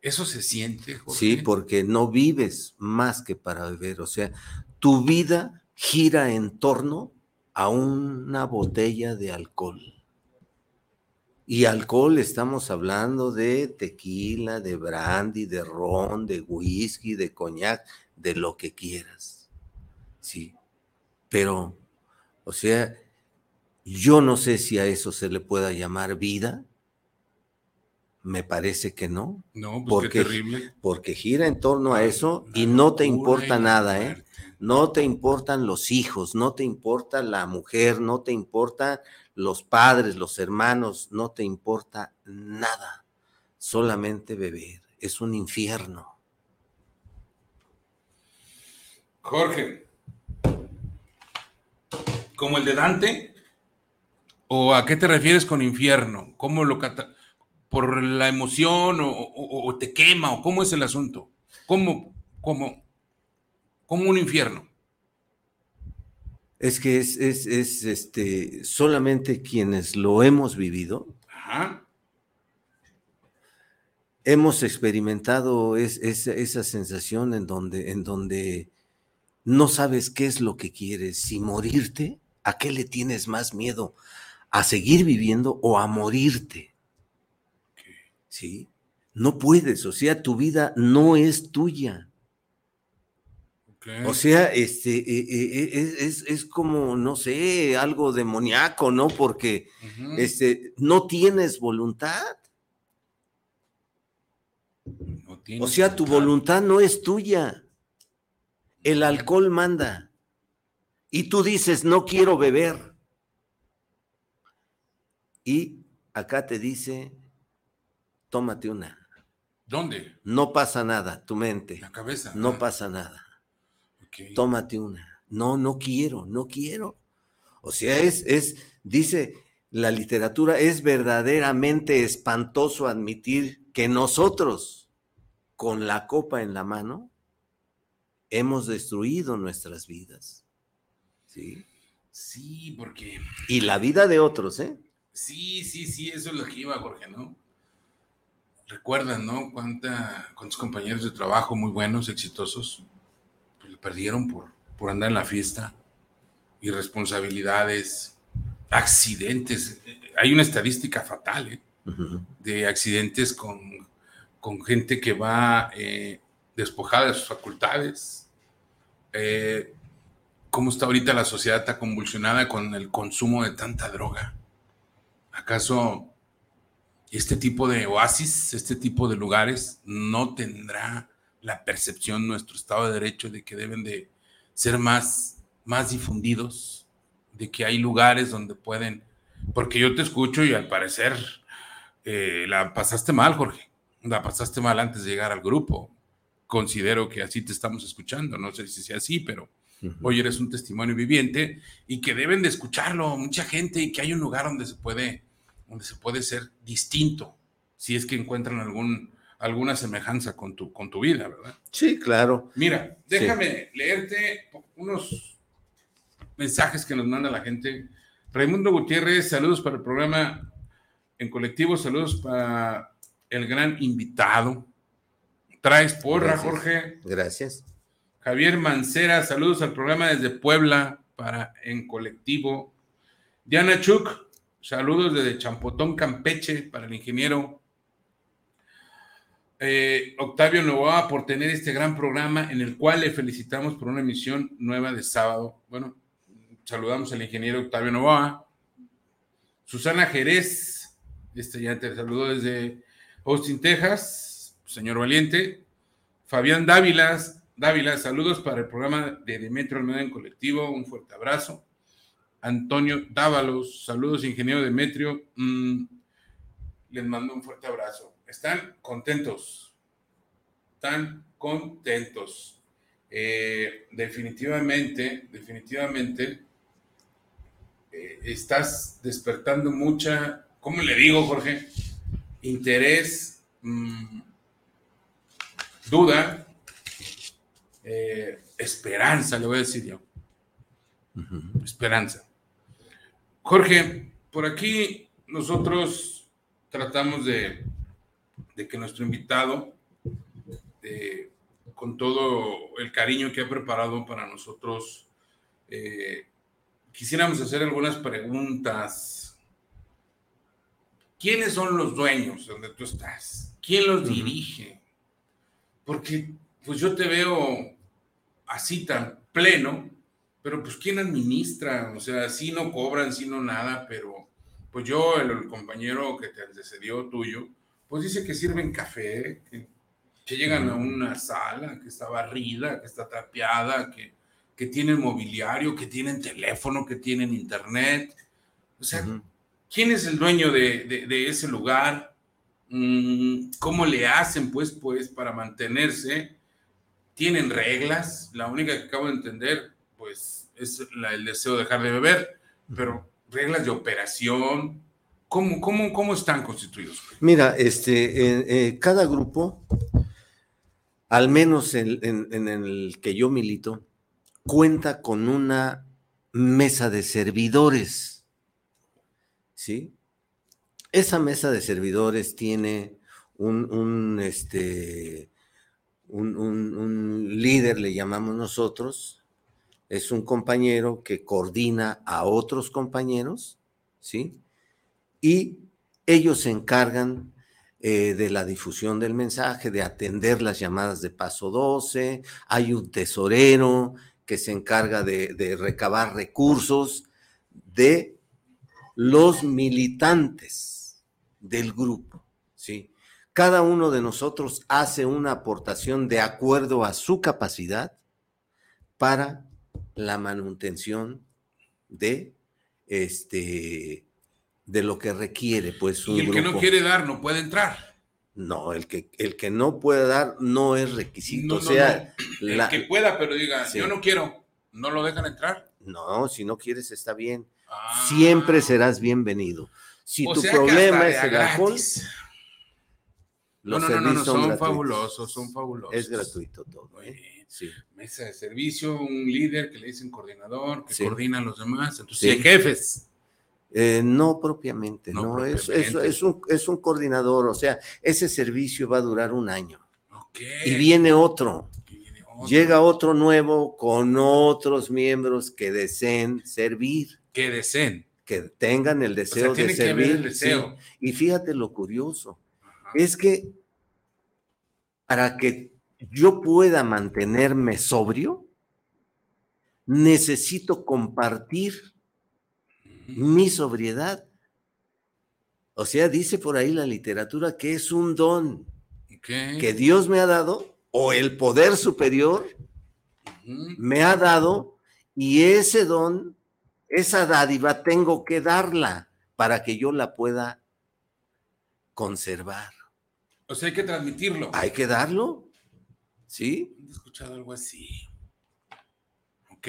Eso se siente, Jorge. sí, porque no vives más que para beber, o sea, tu vida gira en torno a una botella de alcohol. Y alcohol estamos hablando de tequila, de brandy, de ron, de whisky, de coñac, de lo que quieras. Sí. Pero, o sea, yo no sé si a eso se le pueda llamar vida. Me parece que no, No, pues porque- qué terrible. porque gira en torno a eso y no te importa nada, ¿eh? No te importan los hijos, no te importa la mujer, no te importan los padres, los hermanos, no te importa nada. Solamente beber. Es un infierno. Jorge, ¿como el de Dante? ¿O a qué te refieres con infierno? ¿Cómo lo cata- ¿Por la emoción o, o- o te quema? ¿O cómo es el asunto? ¿Cómo, cómo, cómo un infierno? Es que es, es, es, este, solamente quienes lo hemos vivido, Ajá. hemos experimentado es- esa- esa sensación en donde, en donde no sabes qué es lo que quieres, si morirte, ¿a qué le tienes más miedo? ¿A seguir viviendo o a morirte? ¿Sí? No puedes, o sea, tu vida no es tuya. O sea, este, eh, eh, eh, es, es- es como, no sé, algo demoníaco, ¿no? Porque este, no tienes voluntad. No O sea, tu voluntad no es tuya. El alcohol manda. Y tú dices, no quiero beber. Y acá te dice, tómate una. ¿Dónde? No pasa nada, tu mente. La cabeza. No Ah, pasa nada. Tómate una. No, no quiero, no quiero. O sea, es, es, dice la literatura, es verdaderamente espantoso admitir que nosotros, con la copa en la mano, hemos destruido nuestras vidas. ¿Sí? Sí, porque. Y la vida de otros, ¿eh? Sí, sí, sí, eso es lo que iba, Jorge, ¿no? Recuerdan, ¿no? Cuánta, cuántos compañeros de trabajo muy buenos, exitosos, perdieron por, por andar en la fiesta, irresponsabilidades, accidentes. Hay una estadística fatal, ¿eh? De accidentes con, con gente que va eh, despojada de sus facultades. Eh, ¿Cómo está ahorita la sociedad tan convulsionada con el consumo de tanta droga? ¿Acaso este tipo de oasis, este tipo de lugares, no tendrá la percepción nuestro Estado de Derecho de que deben de ser más, más difundidos, de que hay lugares donde pueden porque yo te escucho y al parecer eh, la pasaste mal, Jorge. La pasaste mal antes de llegar al grupo. Considero que así te estamos escuchando. No sé si sea así, pero hoy eres un testimonio viviente y que deben de escucharlo mucha gente y que hay un lugar donde se puede, donde se puede ser distinto, si es que encuentran algún, alguna semejanza con tu, con tu vida, ¿verdad? Sí, claro. Mira, déjame leerte unos mensajes que nos manda la gente. Raimundo Gutiérrez, saludos para el programa en colectivo, saludos para el gran invitado. Traes porra, Jorge. Gracias. Javier Mancera, saludos al programa desde Puebla para en colectivo. Diana Chuk, saludos desde Champotón, Campeche para el ingeniero. Eh, Octavio Novoa por tener este gran programa en el cual le felicitamos por una emisión nueva de sábado. Bueno, saludamos al ingeniero Octavio Novoa. Susana Jerez, este ya te saludó desde Austin, Texas, señor Valiente. Fabián Dávila, Dávila, saludos para el programa de Demetrio Almeida en colectivo, un fuerte abrazo. Antonio Dávalos, saludos, ingeniero Demetrio. Mm, les mando un fuerte abrazo. Están contentos, están contentos. Eh, definitivamente, definitivamente, eh, estás despertando mucha, ¿cómo le digo, Jorge? Interés, mm, duda, eh, esperanza, le voy a decir yo. Esperanza. Jorge, por aquí nosotros tratamos de, que nuestro invitado, con todo el cariño que ha preparado para nosotros, eh, quisiéramos hacer algunas preguntas. ¿Quiénes son los dueños donde tú estás? ¿Quién los dirige? Porque pues yo te veo así tan pleno, pero pues ¿quién administra? O sea, si no cobran, si no nada, pero pues yo, el, compañero que te antecedió tuyo, pues dice que sirven café, que, llegan a una sala que está barrida, que está tapiada, que, que tienen mobiliario, que tienen teléfono, que tienen internet. O sea, ¿quién es el dueño de, de, ese lugar? Mm, ¿Cómo le hacen, pues, pues, para mantenerse? ¿Tienen reglas? La única que acabo de entender, pues, es el deseo de dejar de beber, pero reglas de operación, ¿cómo, cómo, cómo están constituidos? Mira, este, eh, cada grupo, al menos en, en el que yo milito, cuenta con una mesa de servidores. ¿Sí? Esa mesa de servidores tiene un, este, un, líder, le llamamos nosotros, es un compañero que coordina a otros compañeros, ¿sí? Y ellos se encargan eh, de la difusión del mensaje, de atender las llamadas de paso 12, hay un tesorero, que se encarga de, recabar recursos de los militantes del grupo, ¿sí? Cada uno de nosotros hace una aportación de acuerdo a su capacidad para la manutención de este de lo que requiere pues un y el que no quiere dar no puede entrar no, el que, el que no puede dar no es requisito. o sea, el que pueda, pero diga, yo no quiero, ¿no lo dejan entrar? No, si no quieres está bien. Ah. Siempre serás bienvenido. Si tu problema es el alcohol, los no, no, no, no, son, fabulosos, son fabulosos. Es gratuito todo. ¿eh? Sí. Mesa de servicio, un líder que le dicen coordinador, que coordina a los demás. Entonces, sí. jefes. Eh, no propiamente, no, Es, es, un, es, un, coordinador, o sea, ese servicio va a durar un año. Y viene otro. Llega otro nuevo con otros miembros que deseen servir. Que deseen. Que tengan el deseo de servir. deseo. Y fíjate lo curioso, es que para que yo pueda mantenerme sobrio, necesito compartir mi sobriedad. O sea, dice por ahí la literatura que es un don que Dios me ha dado o el poder superior me ha dado y ese don, esa dádiva tengo que darla para que yo la pueda conservar. O sea, hay que transmitirlo. Hay que darlo. ¿Sí? He escuchado algo así. Ok,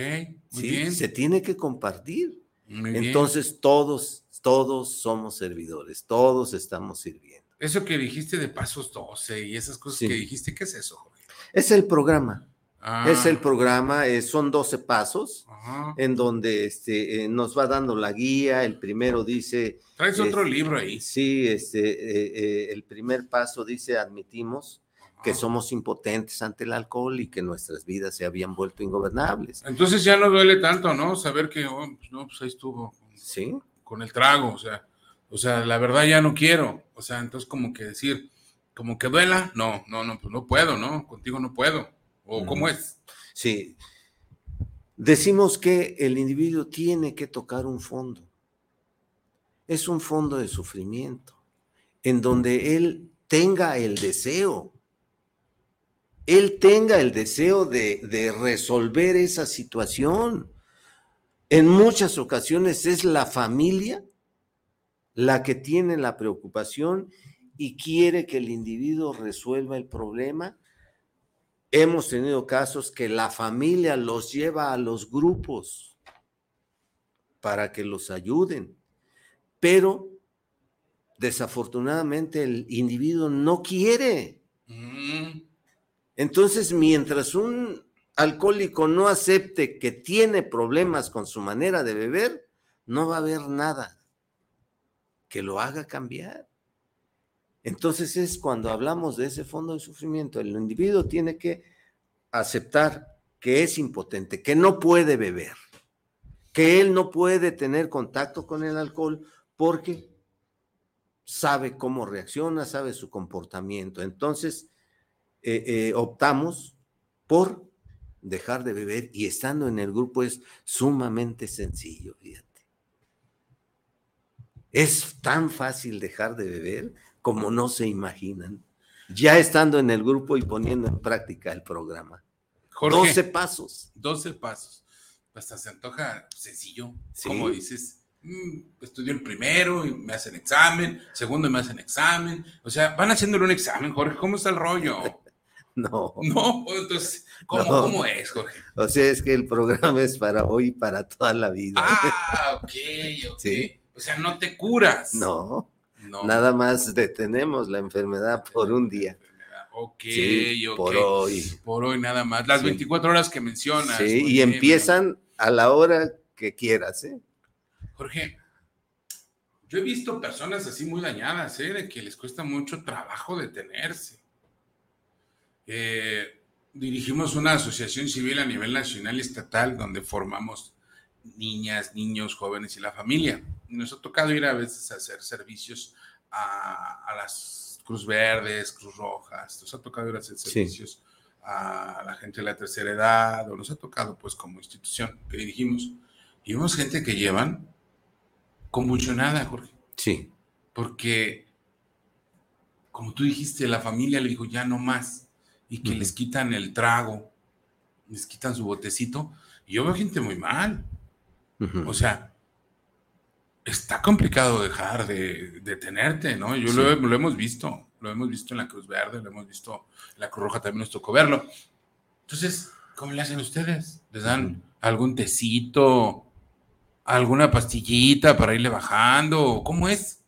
muy sí, bien. se tiene que compartir. Muy bien. Entonces todos, todos somos servidores, todos estamos sirviendo. Eso que dijiste de pasos 12 y esas cosas Sí. que dijiste, ¿qué es eso, Jorge? Es el programa, Ah, es el programa, eh, son 12 pasos ajá. en donde este, eh, nos va dando la guía. El primero dice, Traes otro es- libro ahí. sí, este, eh, el primer paso dice, admitimos que somos impotentes ante el alcohol y que nuestras vidas se habían vuelto ingobernables. Entonces ya no duele tanto, ¿no? Saber que, oh, pues no, pues ahí estuvo Sí, con el trago, o sea, o sea, la verdad ya no quiero. O sea, entonces como que decir, como que duela, no, no, no, pues no puedo, ¿no? Contigo no puedo. O cómo Ujú. es. sí. Decimos que el individuo tiene que tocar un fondo. Es un fondo de sufrimiento, en donde él tenga el deseo, él tenga el deseo de, resolver esa situación. En muchas ocasiones es la familia la que tiene la preocupación y quiere que el individuo resuelva el problema. Hemos tenido casos que la familia los lleva a los grupos para que los ayuden, pero desafortunadamente el individuo no quiere. Mm, Entonces, mientras un alcohólico no acepte que tiene problemas con su manera de beber, no va a haber nada que lo haga cambiar. Entonces es cuando hablamos de ese fondo de sufrimiento, el individuo tiene que aceptar que es impotente, que no puede beber, que él no puede tener contacto con el alcohol porque sabe cómo reacciona, sabe su comportamiento. Entonces, eh, eh, optamos por dejar de beber y estando en el grupo es sumamente sencillo, fíjate. Es tan fácil dejar de beber como no se imaginan. Ya estando en el grupo y poniendo en práctica el programa. Jorge, 12 pasos. 12 pasos. Hasta se antoja sencillo. Sí. Como dices, mm, estudio el primero y me hacen examen, segundo y me hacen examen. O sea, van haciéndole un examen, Jorge. ¿Cómo está el rollo? No, No, entonces, ¿cómo, No. ¿cómo es, Jorge? o sea, es que el programa es para hoy y para toda la vida. Ah, ok, ok. Sí. O sea, no te curas. No, No. nada más detenemos la enfermedad por un día. Ok, Sí, ok. por hoy. Por hoy nada más. Las Sí. 24 horas que mencionas. Sí, y bien, empiezan a la hora que quieras, ¿eh? Jorge, yo he visto personas así muy dañadas, ¿eh? De que les cuesta mucho trabajo detenerse. Eh, dirigimos una asociación civil a nivel nacional y estatal donde formamos niñas, niños, jóvenes y la familia. Nos ha tocado ir a veces a hacer servicios a, a las Cruz Verdes, Cruz Rojas, nos ha tocado ir a hacer Sí. servicios a la gente de la tercera edad, o nos ha tocado pues como institución que dirigimos. Y vemos gente que llevan convulsionada, Jorge, Sí, porque como tú dijiste, la familia le dijo ya no más y que Ujú. les quitan el trago, les quitan su botecito. Y yo veo gente muy mal. ujú, O sea, está complicado dejar de, de tenerte, ¿no? Yo Sí. lo, lo hemos visto, lo hemos visto en la Cruz Verde, lo hemos visto en la Cruz Roja, también nos tocó verlo. Entonces, ¿cómo le hacen ustedes? ¿Les dan algún tecito, alguna pastillita para irle bajando? ¿Cómo es?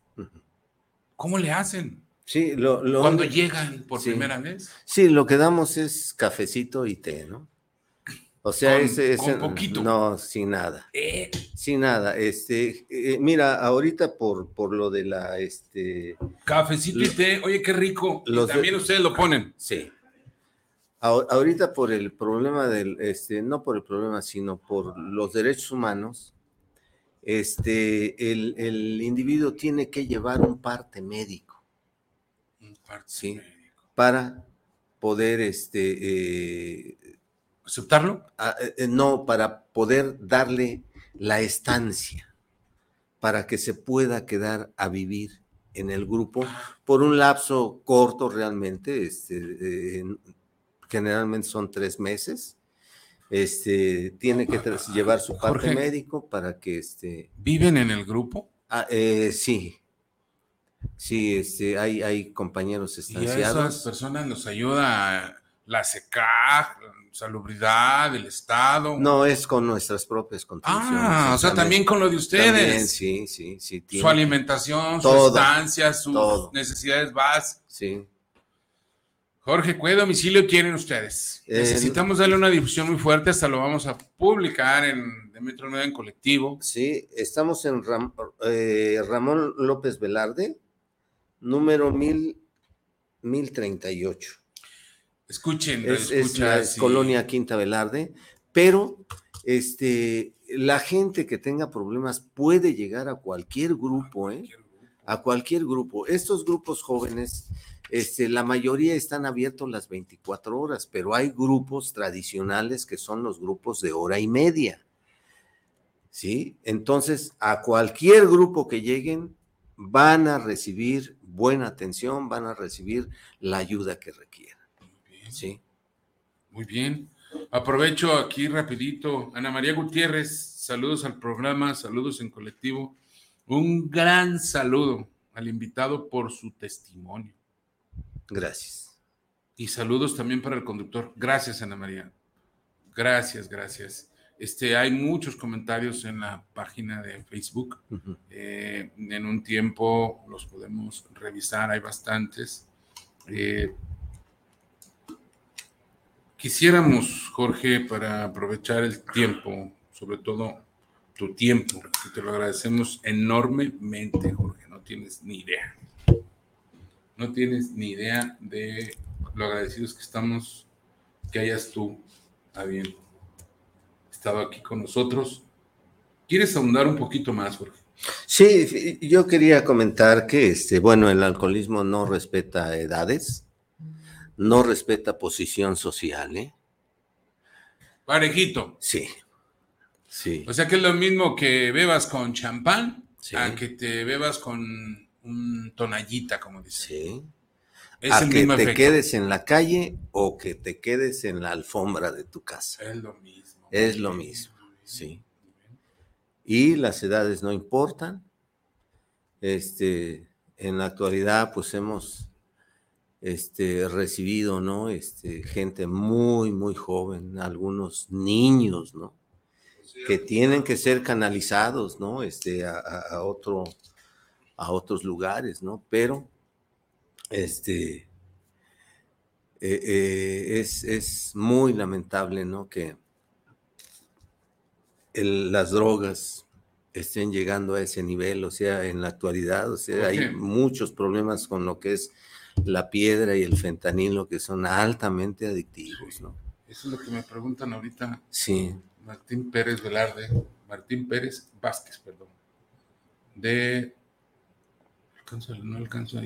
¿Cómo le hacen? Sí, lo, lo Cuando llegan por Sí. primera vez. sí, lo que damos es cafecito y té, ¿no? O sea, Con- ese, ese- con poquito. No, sin nada. Eh, Sin nada. Este, eh, mira, ahorita por, por lo de la, este, cafecito y té, oye, qué rico. Los también ustedes lo ponen. sí. Ahor- Ahorita por el problema del, este, no por el problema, sino por los derechos humanos, este, el, el individuo tiene que llevar un parte médico Sí. para poder, este, eh, ¿Aceptarlo? a- eh, no, para poder darle la estancia, para que se pueda quedar a vivir en el grupo por un lapso corto realmente, este, eh, en- generalmente son tres meses. Este, tiene que llevar su parte Jorge. médico para que este, ¿Viven en el grupo? Ah, eh, sí. Sí, este, hay, hay compañeros Y a estanciados. esas personas nos ayuda la SECAG, Salubridad, el Estado. No, es con nuestras propias contribuciones. Ah, o sea, también con lo de ustedes. También, sí, sí, sí. Su alimentación, su Todo, estancia, sus todo. necesidades básicas. Sí. Jorge, ¿qué domicilio quieren ustedes? Eh, Necesitamos darle una difusión muy fuerte, hasta lo vamos a publicar en Metro 9 en colectivo. Sí, estamos en Ram- eh, Ramón López Velarde, número mil, 1038. Escuchen, Es, es la sí. colonia Quinta Velarde, pero este, la gente que tenga problemas puede llegar a cualquier grupo, ¿eh? a cualquier grupo. Estos grupos jóvenes, este, la mayoría están abiertos las 24 horas, pero hay grupos tradicionales que son los grupos de hora y media. ¿Sí? Entonces, a cualquier grupo que lleguen, van a recibir buena atención, van a recibir la ayuda que requieran. ¿Sí? Muy bien. Aprovecho aquí rapidito. Ana María Gutiérrez, saludos al programa, saludos en colectivo. Un gran saludo al invitado por su testimonio. Gracias. Y saludos también para el conductor. Gracias, Ana María. Gracias, gracias. Este, hay muchos comentarios en la página de Facebook. Eh, en un tiempo los podemos revisar, hay bastantes. Eh, quisiéramos, Jorge, para aprovechar el tiempo, sobre todo tu tiempo, que te lo agradecemos enormemente, Jorge, no tienes ni idea. No tienes ni idea de lo agradecidos que estamos que hayas tú, bien, estado aquí con nosotros. ¿Quieres ahondar un poquito más, Jorge? Sí, yo quería comentar que, este, bueno, el alcoholismo no respeta edades, no respeta posición social, ¿eh? Parejito. Sí, sí. O sea que es lo mismo que bebas con champán Sí. a que te bebas con un tonallita, como dice. Sí. Es a el que mismo te efecto. quedes en la calle o que te quedes en la alfombra de tu casa. Es lo mismo. Es lo mismo, sí. Y las edades no importan. Este, en la actualidad, pues hemos este, recibido, ¿no? Este, gente muy, muy joven, algunos niños, ¿no? Que tienen que ser canalizados, ¿no? Este, a, otro, a otros lugares, ¿no? Pero, este, eh, eh, es, es muy lamentable, ¿no? Que el- las drogas estén llegando a ese nivel, o sea, en la actualidad, o sea, hay muchos problemas con lo que es la piedra y el fentanilo que son altamente adictivos, ¿no? Eso es lo que me preguntan ahorita Sí, Martín Pérez Velarde, Martín Pérez Vázquez, perdón. De. alcanzo- no alcanzo a.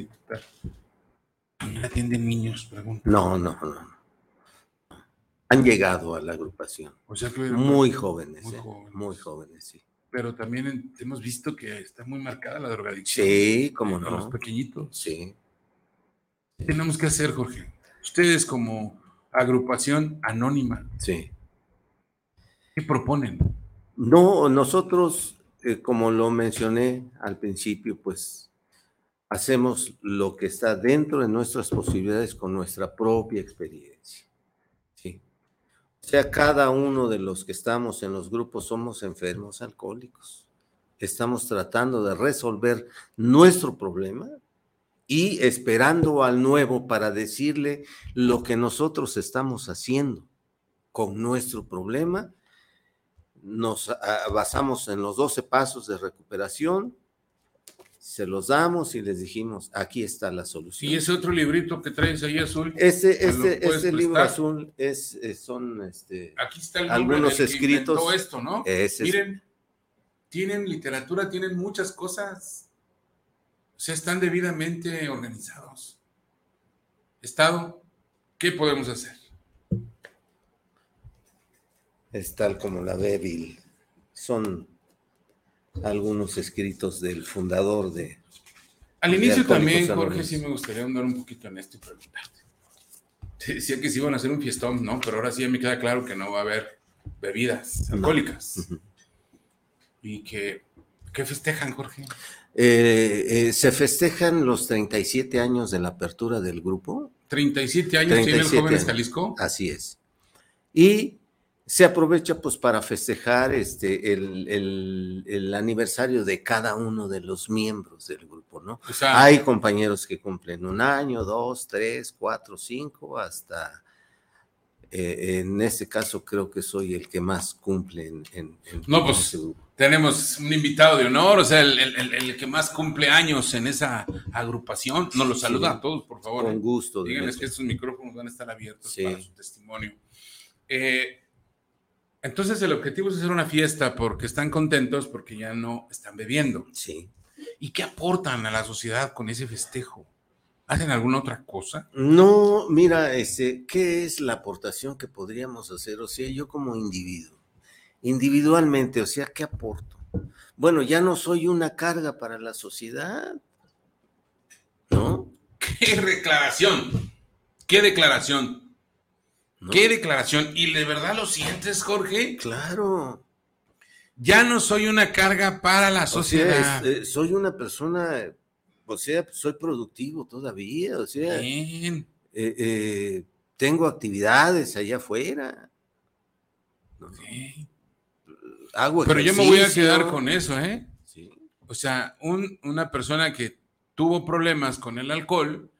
¿También atienden niños? Pregunta. no, no, no. Han llegado a la agrupación, O sea que. muy jóvenes, Muy ¿eh? jóvenes. muy jóvenes, sí. Pero también en- hemos visto que está muy marcada la drogadicción. Sí, cómo A los no, pequeñitos. sí. ¿Qué tenemos que hacer, Jorge? Ustedes como agrupación anónima, Sí. ¿qué proponen? No, nosotros, eh, como lo mencioné al principio, pues hacemos lo que está dentro de nuestras posibilidades con nuestra propia experiencia. O sea, cada uno de los que estamos en los grupos somos enfermos alcohólicos. Estamos tratando de resolver nuestro problema y esperando al nuevo para decirle lo que nosotros estamos haciendo con nuestro problema nos ah, basamos en los 12 pasos de recuperación, se los damos y les dijimos, aquí está la solución. Y ese otro librito que traes ahí azul, Este, ¿Me lo este, este libro azul es, es- son, este, aquí está el algunos escritos. esto, ¿no? ese es- Miren, tienen literatura, tienen muchas cosas. O sea, están debidamente organizados. Estado, ¿qué podemos hacer? es tal como la ve Bill. Son algunos escritos del fundador de... Al inicio también, Jorge, sí me gustaría andar un poquito en esto y preguntarte. Te decía que se iban a hacer un fiestón, ¿no? Pero ahora sí ya me queda claro que no va a haber bebidas No. alcohólicas. Y que ¿Qué festejan, Jorge? Eh, eh, se festejan los 37 años de la apertura del grupo. 37 años tiene el 37 Jóvenes años. Jalisco. Así es. Y se aprovecha pues para festejar este, el, el- el aniversario de cada uno de los miembros del grupo, ¿no? O sea, Hay compañeros que cumplen un año, dos, tres, cuatro, cinco, hasta... eh, en este caso creo que soy el que más cumple en, en- en- No, pues, ese grupo. tenemos un invitado de honor, o sea, el, el- que más cumple años en esa agrupación. Nos lo saluda Sí. a todos, por favor. ¿eh? Con gusto. Díganles que estos micrófonos van a estar abiertos Sí. para su testimonio. Eh, entonces, el objetivo es hacer una fiesta porque están contentos porque ya no están bebiendo. Sí. ¿Y qué aportan a la sociedad con ese festejo? ¿Hacen alguna otra cosa? No, mira, este, ¿qué es la aportación que podríamos hacer? O sea, yo como individuo, individualmente, o sea, ¿qué aporto? Bueno, ya no soy una carga para la sociedad, ¿no? ¿Qué declaración? ¿Qué declaración? ¿No? ¿Qué declaración? ¿Y de verdad lo sientes, Jorge? Claro. Ya no soy una carga para la O sea, sociedad. es- eh, soy una persona, o sea, soy productivo todavía, o sea, Bien. eh, eh, tengo actividades allá afuera. ¿no? ok. Hago Pero yo me voy a quedar con eso, ¿eh? Sí. O sea, un- una persona que tuvo problemas con el alcohol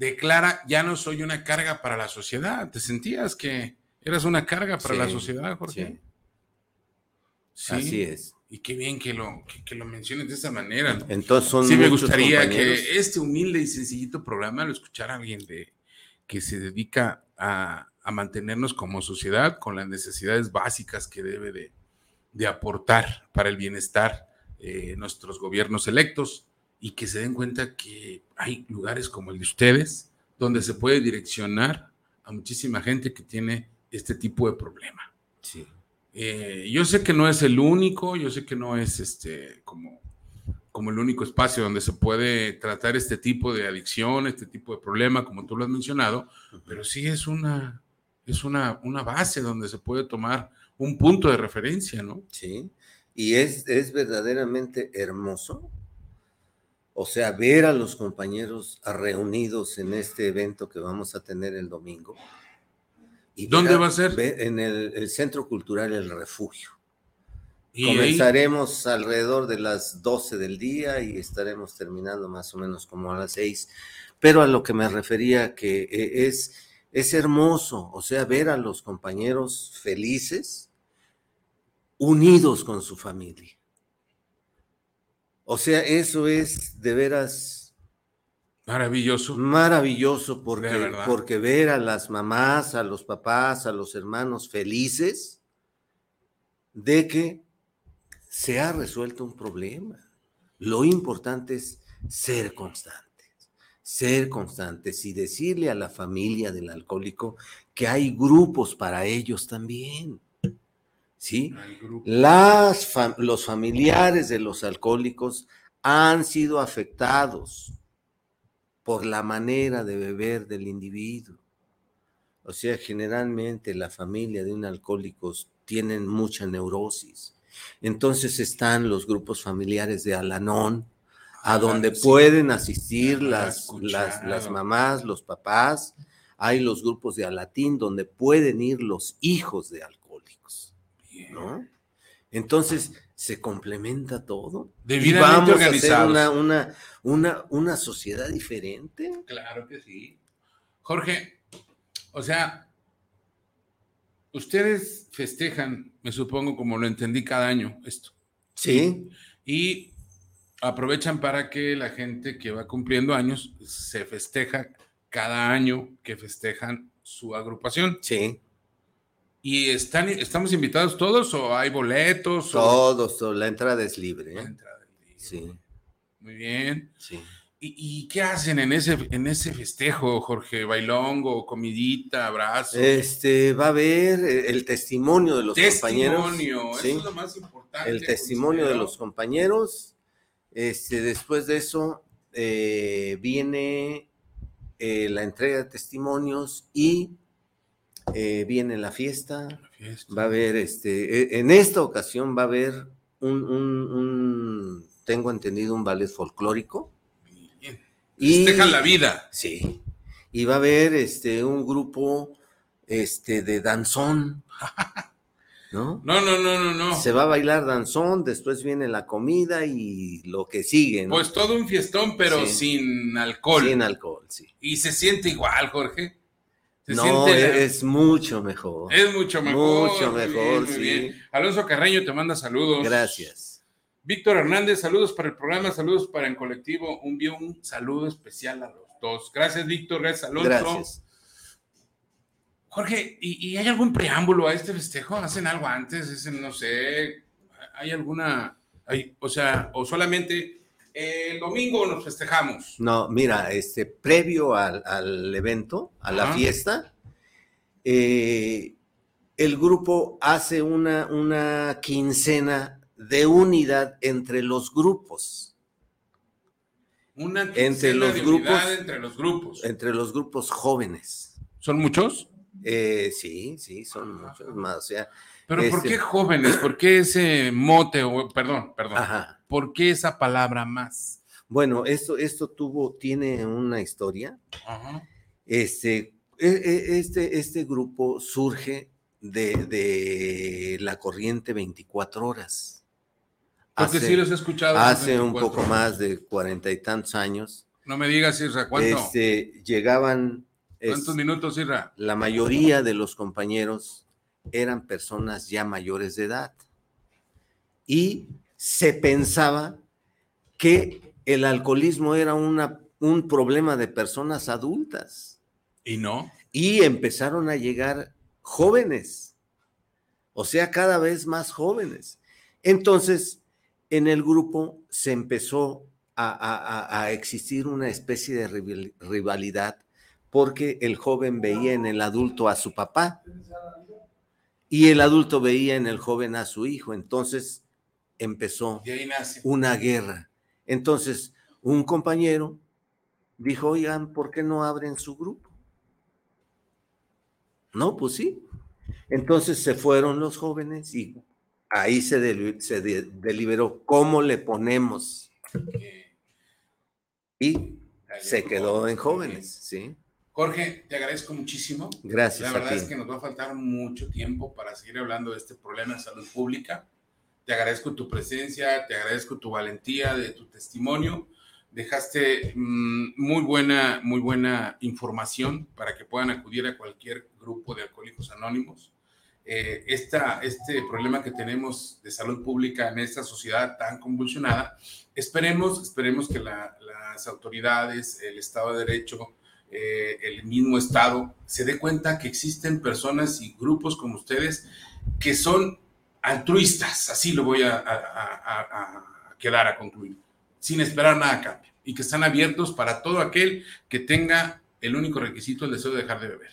declara, ya no soy una carga para la sociedad. ¿Te sentías que eras una carga para Sí, la sociedad, Jorge? Sí. Así es. Y qué bien que lo, que, que lo menciones de esa manera. Entonces son sí, me gustaría compañeros. que este humilde y sencillito programa lo escuchara alguien de, que se dedica a, a mantenernos como sociedad con las necesidades básicas que debe de, de aportar para el bienestar eh, nuestros gobiernos electos y que se den cuenta que hay lugares como el de ustedes donde se puede direccionar a muchísima gente que tiene este tipo de problema. Sí. Eh, yo sé que no es el único, yo sé que no es este como, como el único espacio donde se puede tratar este tipo de adicción, este tipo de problema, como tú lo has mencionado, pero sí es una, es una, una base donde se puede tomar un punto de referencia, ¿no? Sí, y es, es verdaderamente hermoso. O sea, ver a los compañeros reunidos en este evento que vamos a tener el domingo. Y ¿Dónde va a ser? En el, el Centro Cultural El Refugio. Y ahí- Comenzaremos alrededor de las 12 del día y estaremos terminando más o menos como a las 6. Pero a lo que me refería que eh, es, es hermoso, o sea, ver a los compañeros felices, unidos con su familia. O sea, eso es de veras maravilloso. maravilloso porque, porque ver a las mamás, a los papás, a los hermanos felices de que se ha resuelto un problema. Lo importante es ser constantes, ser constantes y decirle a la familia del alcohólico que hay grupos para ellos también. ¿Sí? Las fam- los familiares de los alcohólicos han sido afectados por la manera de beber del individuo. O sea, generalmente la familia de un alcohólico tienen mucha neurosis. Entonces están los grupos familiares de Alanón, a donde sí. pueden asistir las, las, las mamás, los papás. Hay los grupos de Alatín donde pueden ir los hijos de alcohólicos. ¿No? Entonces se complementa todo. Y Debidamente vamos a hacer una, una, una, una sociedad diferente. Claro que sí. Jorge, o sea, ustedes festejan, me supongo, como lo entendí, cada año esto. Sí, Y aprovechan para que la gente que va cumpliendo años se festeja cada año que festejan su agrupación. sí. ¿Y están, estamos invitados todos o hay boletos? o- Todos, todo, la entrada es libre. La ¿eh? entrada del día. Sí, Muy bien. sí. ¿Y, y qué hacen en ese, en ese festejo, Jorge? ¿Bailongo, comidita, abrazo? Este va a haber el testimonio de los compañeros. Testimonio, sí, eso es lo más importante. el testimonio de los compañeros. Este, después de eso eh, viene eh, la entrega de testimonios y eh, viene la fiesta. La fiesta. Va a haber, este, e- en esta ocasión va a haber un, un- un- tengo entendido, un ballet folclórico. Bien. Y, Festejan la vida. Sí. Y va a haber este, un grupo este, de danzón, ¿no? No, no, no, no, no. Se va a bailar danzón, después viene la comida y lo que sigue, ¿no? Pues todo un fiestón, pero Sí. sin alcohol. Sin alcohol, sí. Y se siente igual, Jorge. No, siente- es, mucho mejor. es mucho mejor. mucho muy mejor, bien, sí. bien. Alonso Carreño te manda saludos. Gracias. Víctor Hernández, saludos para el programa, saludos para en colectivo. Un, un saludo especial a los dos. Gracias, Víctor. Gracias, Alonso. Gracias. Jorge, ¿y, y hay algún preámbulo a este festejo? ¿Hacen algo antes? ¿Hacen, no sé, hay alguna, hay, o sea, o solamente el domingo nos festejamos? No, mira, este, previo al, al evento, a la fiesta, eh, el grupo hace una, una quincena de unidad entre los grupos, Una Entre quincena los de grupos- unidad entre los grupos. entre los grupos jóvenes. ¿Son muchos? Eh, sí, sí, son muchos más. O sea, Pero ¿por Este- qué jóvenes? ¿Por qué ese mote? O, perdón, perdón. ajá. ¿Por qué esa palabra más? Bueno, esto, esto tuvo, tiene una historia. Ajá. Este, e- e- este, este grupo surge de, de la corriente 24 horas. Porque Hace- sí los he escuchado. hace un 24. poco más de cuarenta y tantos años, No me digas, Isra, ¿cuánto? este, llegaban, es- ¿Cuántos minutos, Isra? la mayoría de los compañeros eran personas ya mayores de edad y se pensaba que el alcoholismo era una, un problema de personas adultas ¿Y no? y empezaron a llegar jóvenes, o sea, cada vez más jóvenes. Entonces, en el grupo se empezó a, a- a- existir una especie de rival- rivalidad porque el joven veía en el adulto a su papá y el adulto veía en el joven a su hijo. Entonces empezó una guerra. Entonces, un compañero dijo, oigan, ¿por qué no abren su grupo? No, pues sí. Entonces se fueron los jóvenes y ahí se, deli- se de- deliberó cómo le ponemos y se quedó en jóvenes, ¿sí? Jorge, te agradezco muchísimo. Gracias La verdad es que nos va a faltar mucho tiempo para seguir hablando de este problema de salud pública. Te agradezco tu presencia, te agradezco tu valentía, de tu testimonio. Dejaste mm, muy buena, muy buena información para que puedan acudir a cualquier grupo de alcohólicos anónimos. Eh, esta, este problema que tenemos de salud pública en esta sociedad tan convulsionada, esperemos, esperemos que la- las autoridades, el Estado de Derecho, eh, el mismo Estado se dé cuenta que existen personas y grupos como ustedes que son altruistas, así lo voy a, a- a- a- quedar a concluir, sin esperar nada a cambio, y que están abiertos para todo aquel que tenga el único requisito, el deseo de dejar de beber.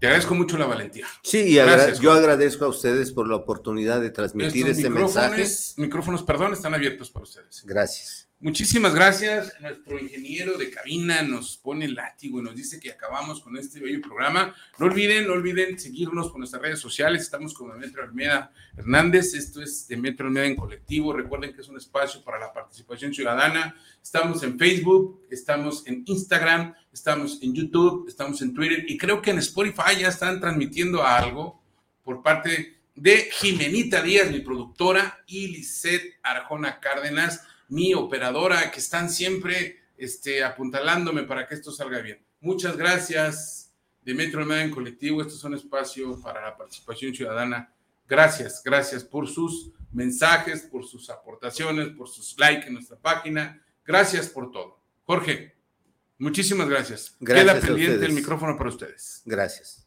Te agradezco mucho la valentía. Sí, y agra- Gracias, yo agradezco a ustedes por la oportunidad de transmitir este mensaje. micrófonos, perdón, están abiertos para ustedes. Gracias. Muchísimas gracias. Nuestro ingeniero de cabina nos pone el látigo y nos dice que acabamos con este bello programa. No olviden, no olviden seguirnos por nuestras redes sociales. Estamos con Demetrio Almeida Hernández. Esto es Demetrio Almeida en colectivo. Recuerden que es un espacio para la participación ciudadana. Estamos en Facebook, estamos en Instagram, estamos en YouTube, estamos en Twitter y creo que en Spotify ya están transmitiendo algo por parte de Jimenita Díaz, mi productora, y Lisette Arjona Cárdenas mi operadora, que están siempre este, apuntalándome para que esto salga bien. Muchas gracias, Demetrio Almeida en Colectivo. Esto es un espacio para la participación ciudadana. Gracias, gracias por sus mensajes, por sus aportaciones, por sus likes en nuestra página. Gracias por todo. Jorge, muchísimas gracias. Gracias Queda pendiente el micrófono para ustedes. Gracias.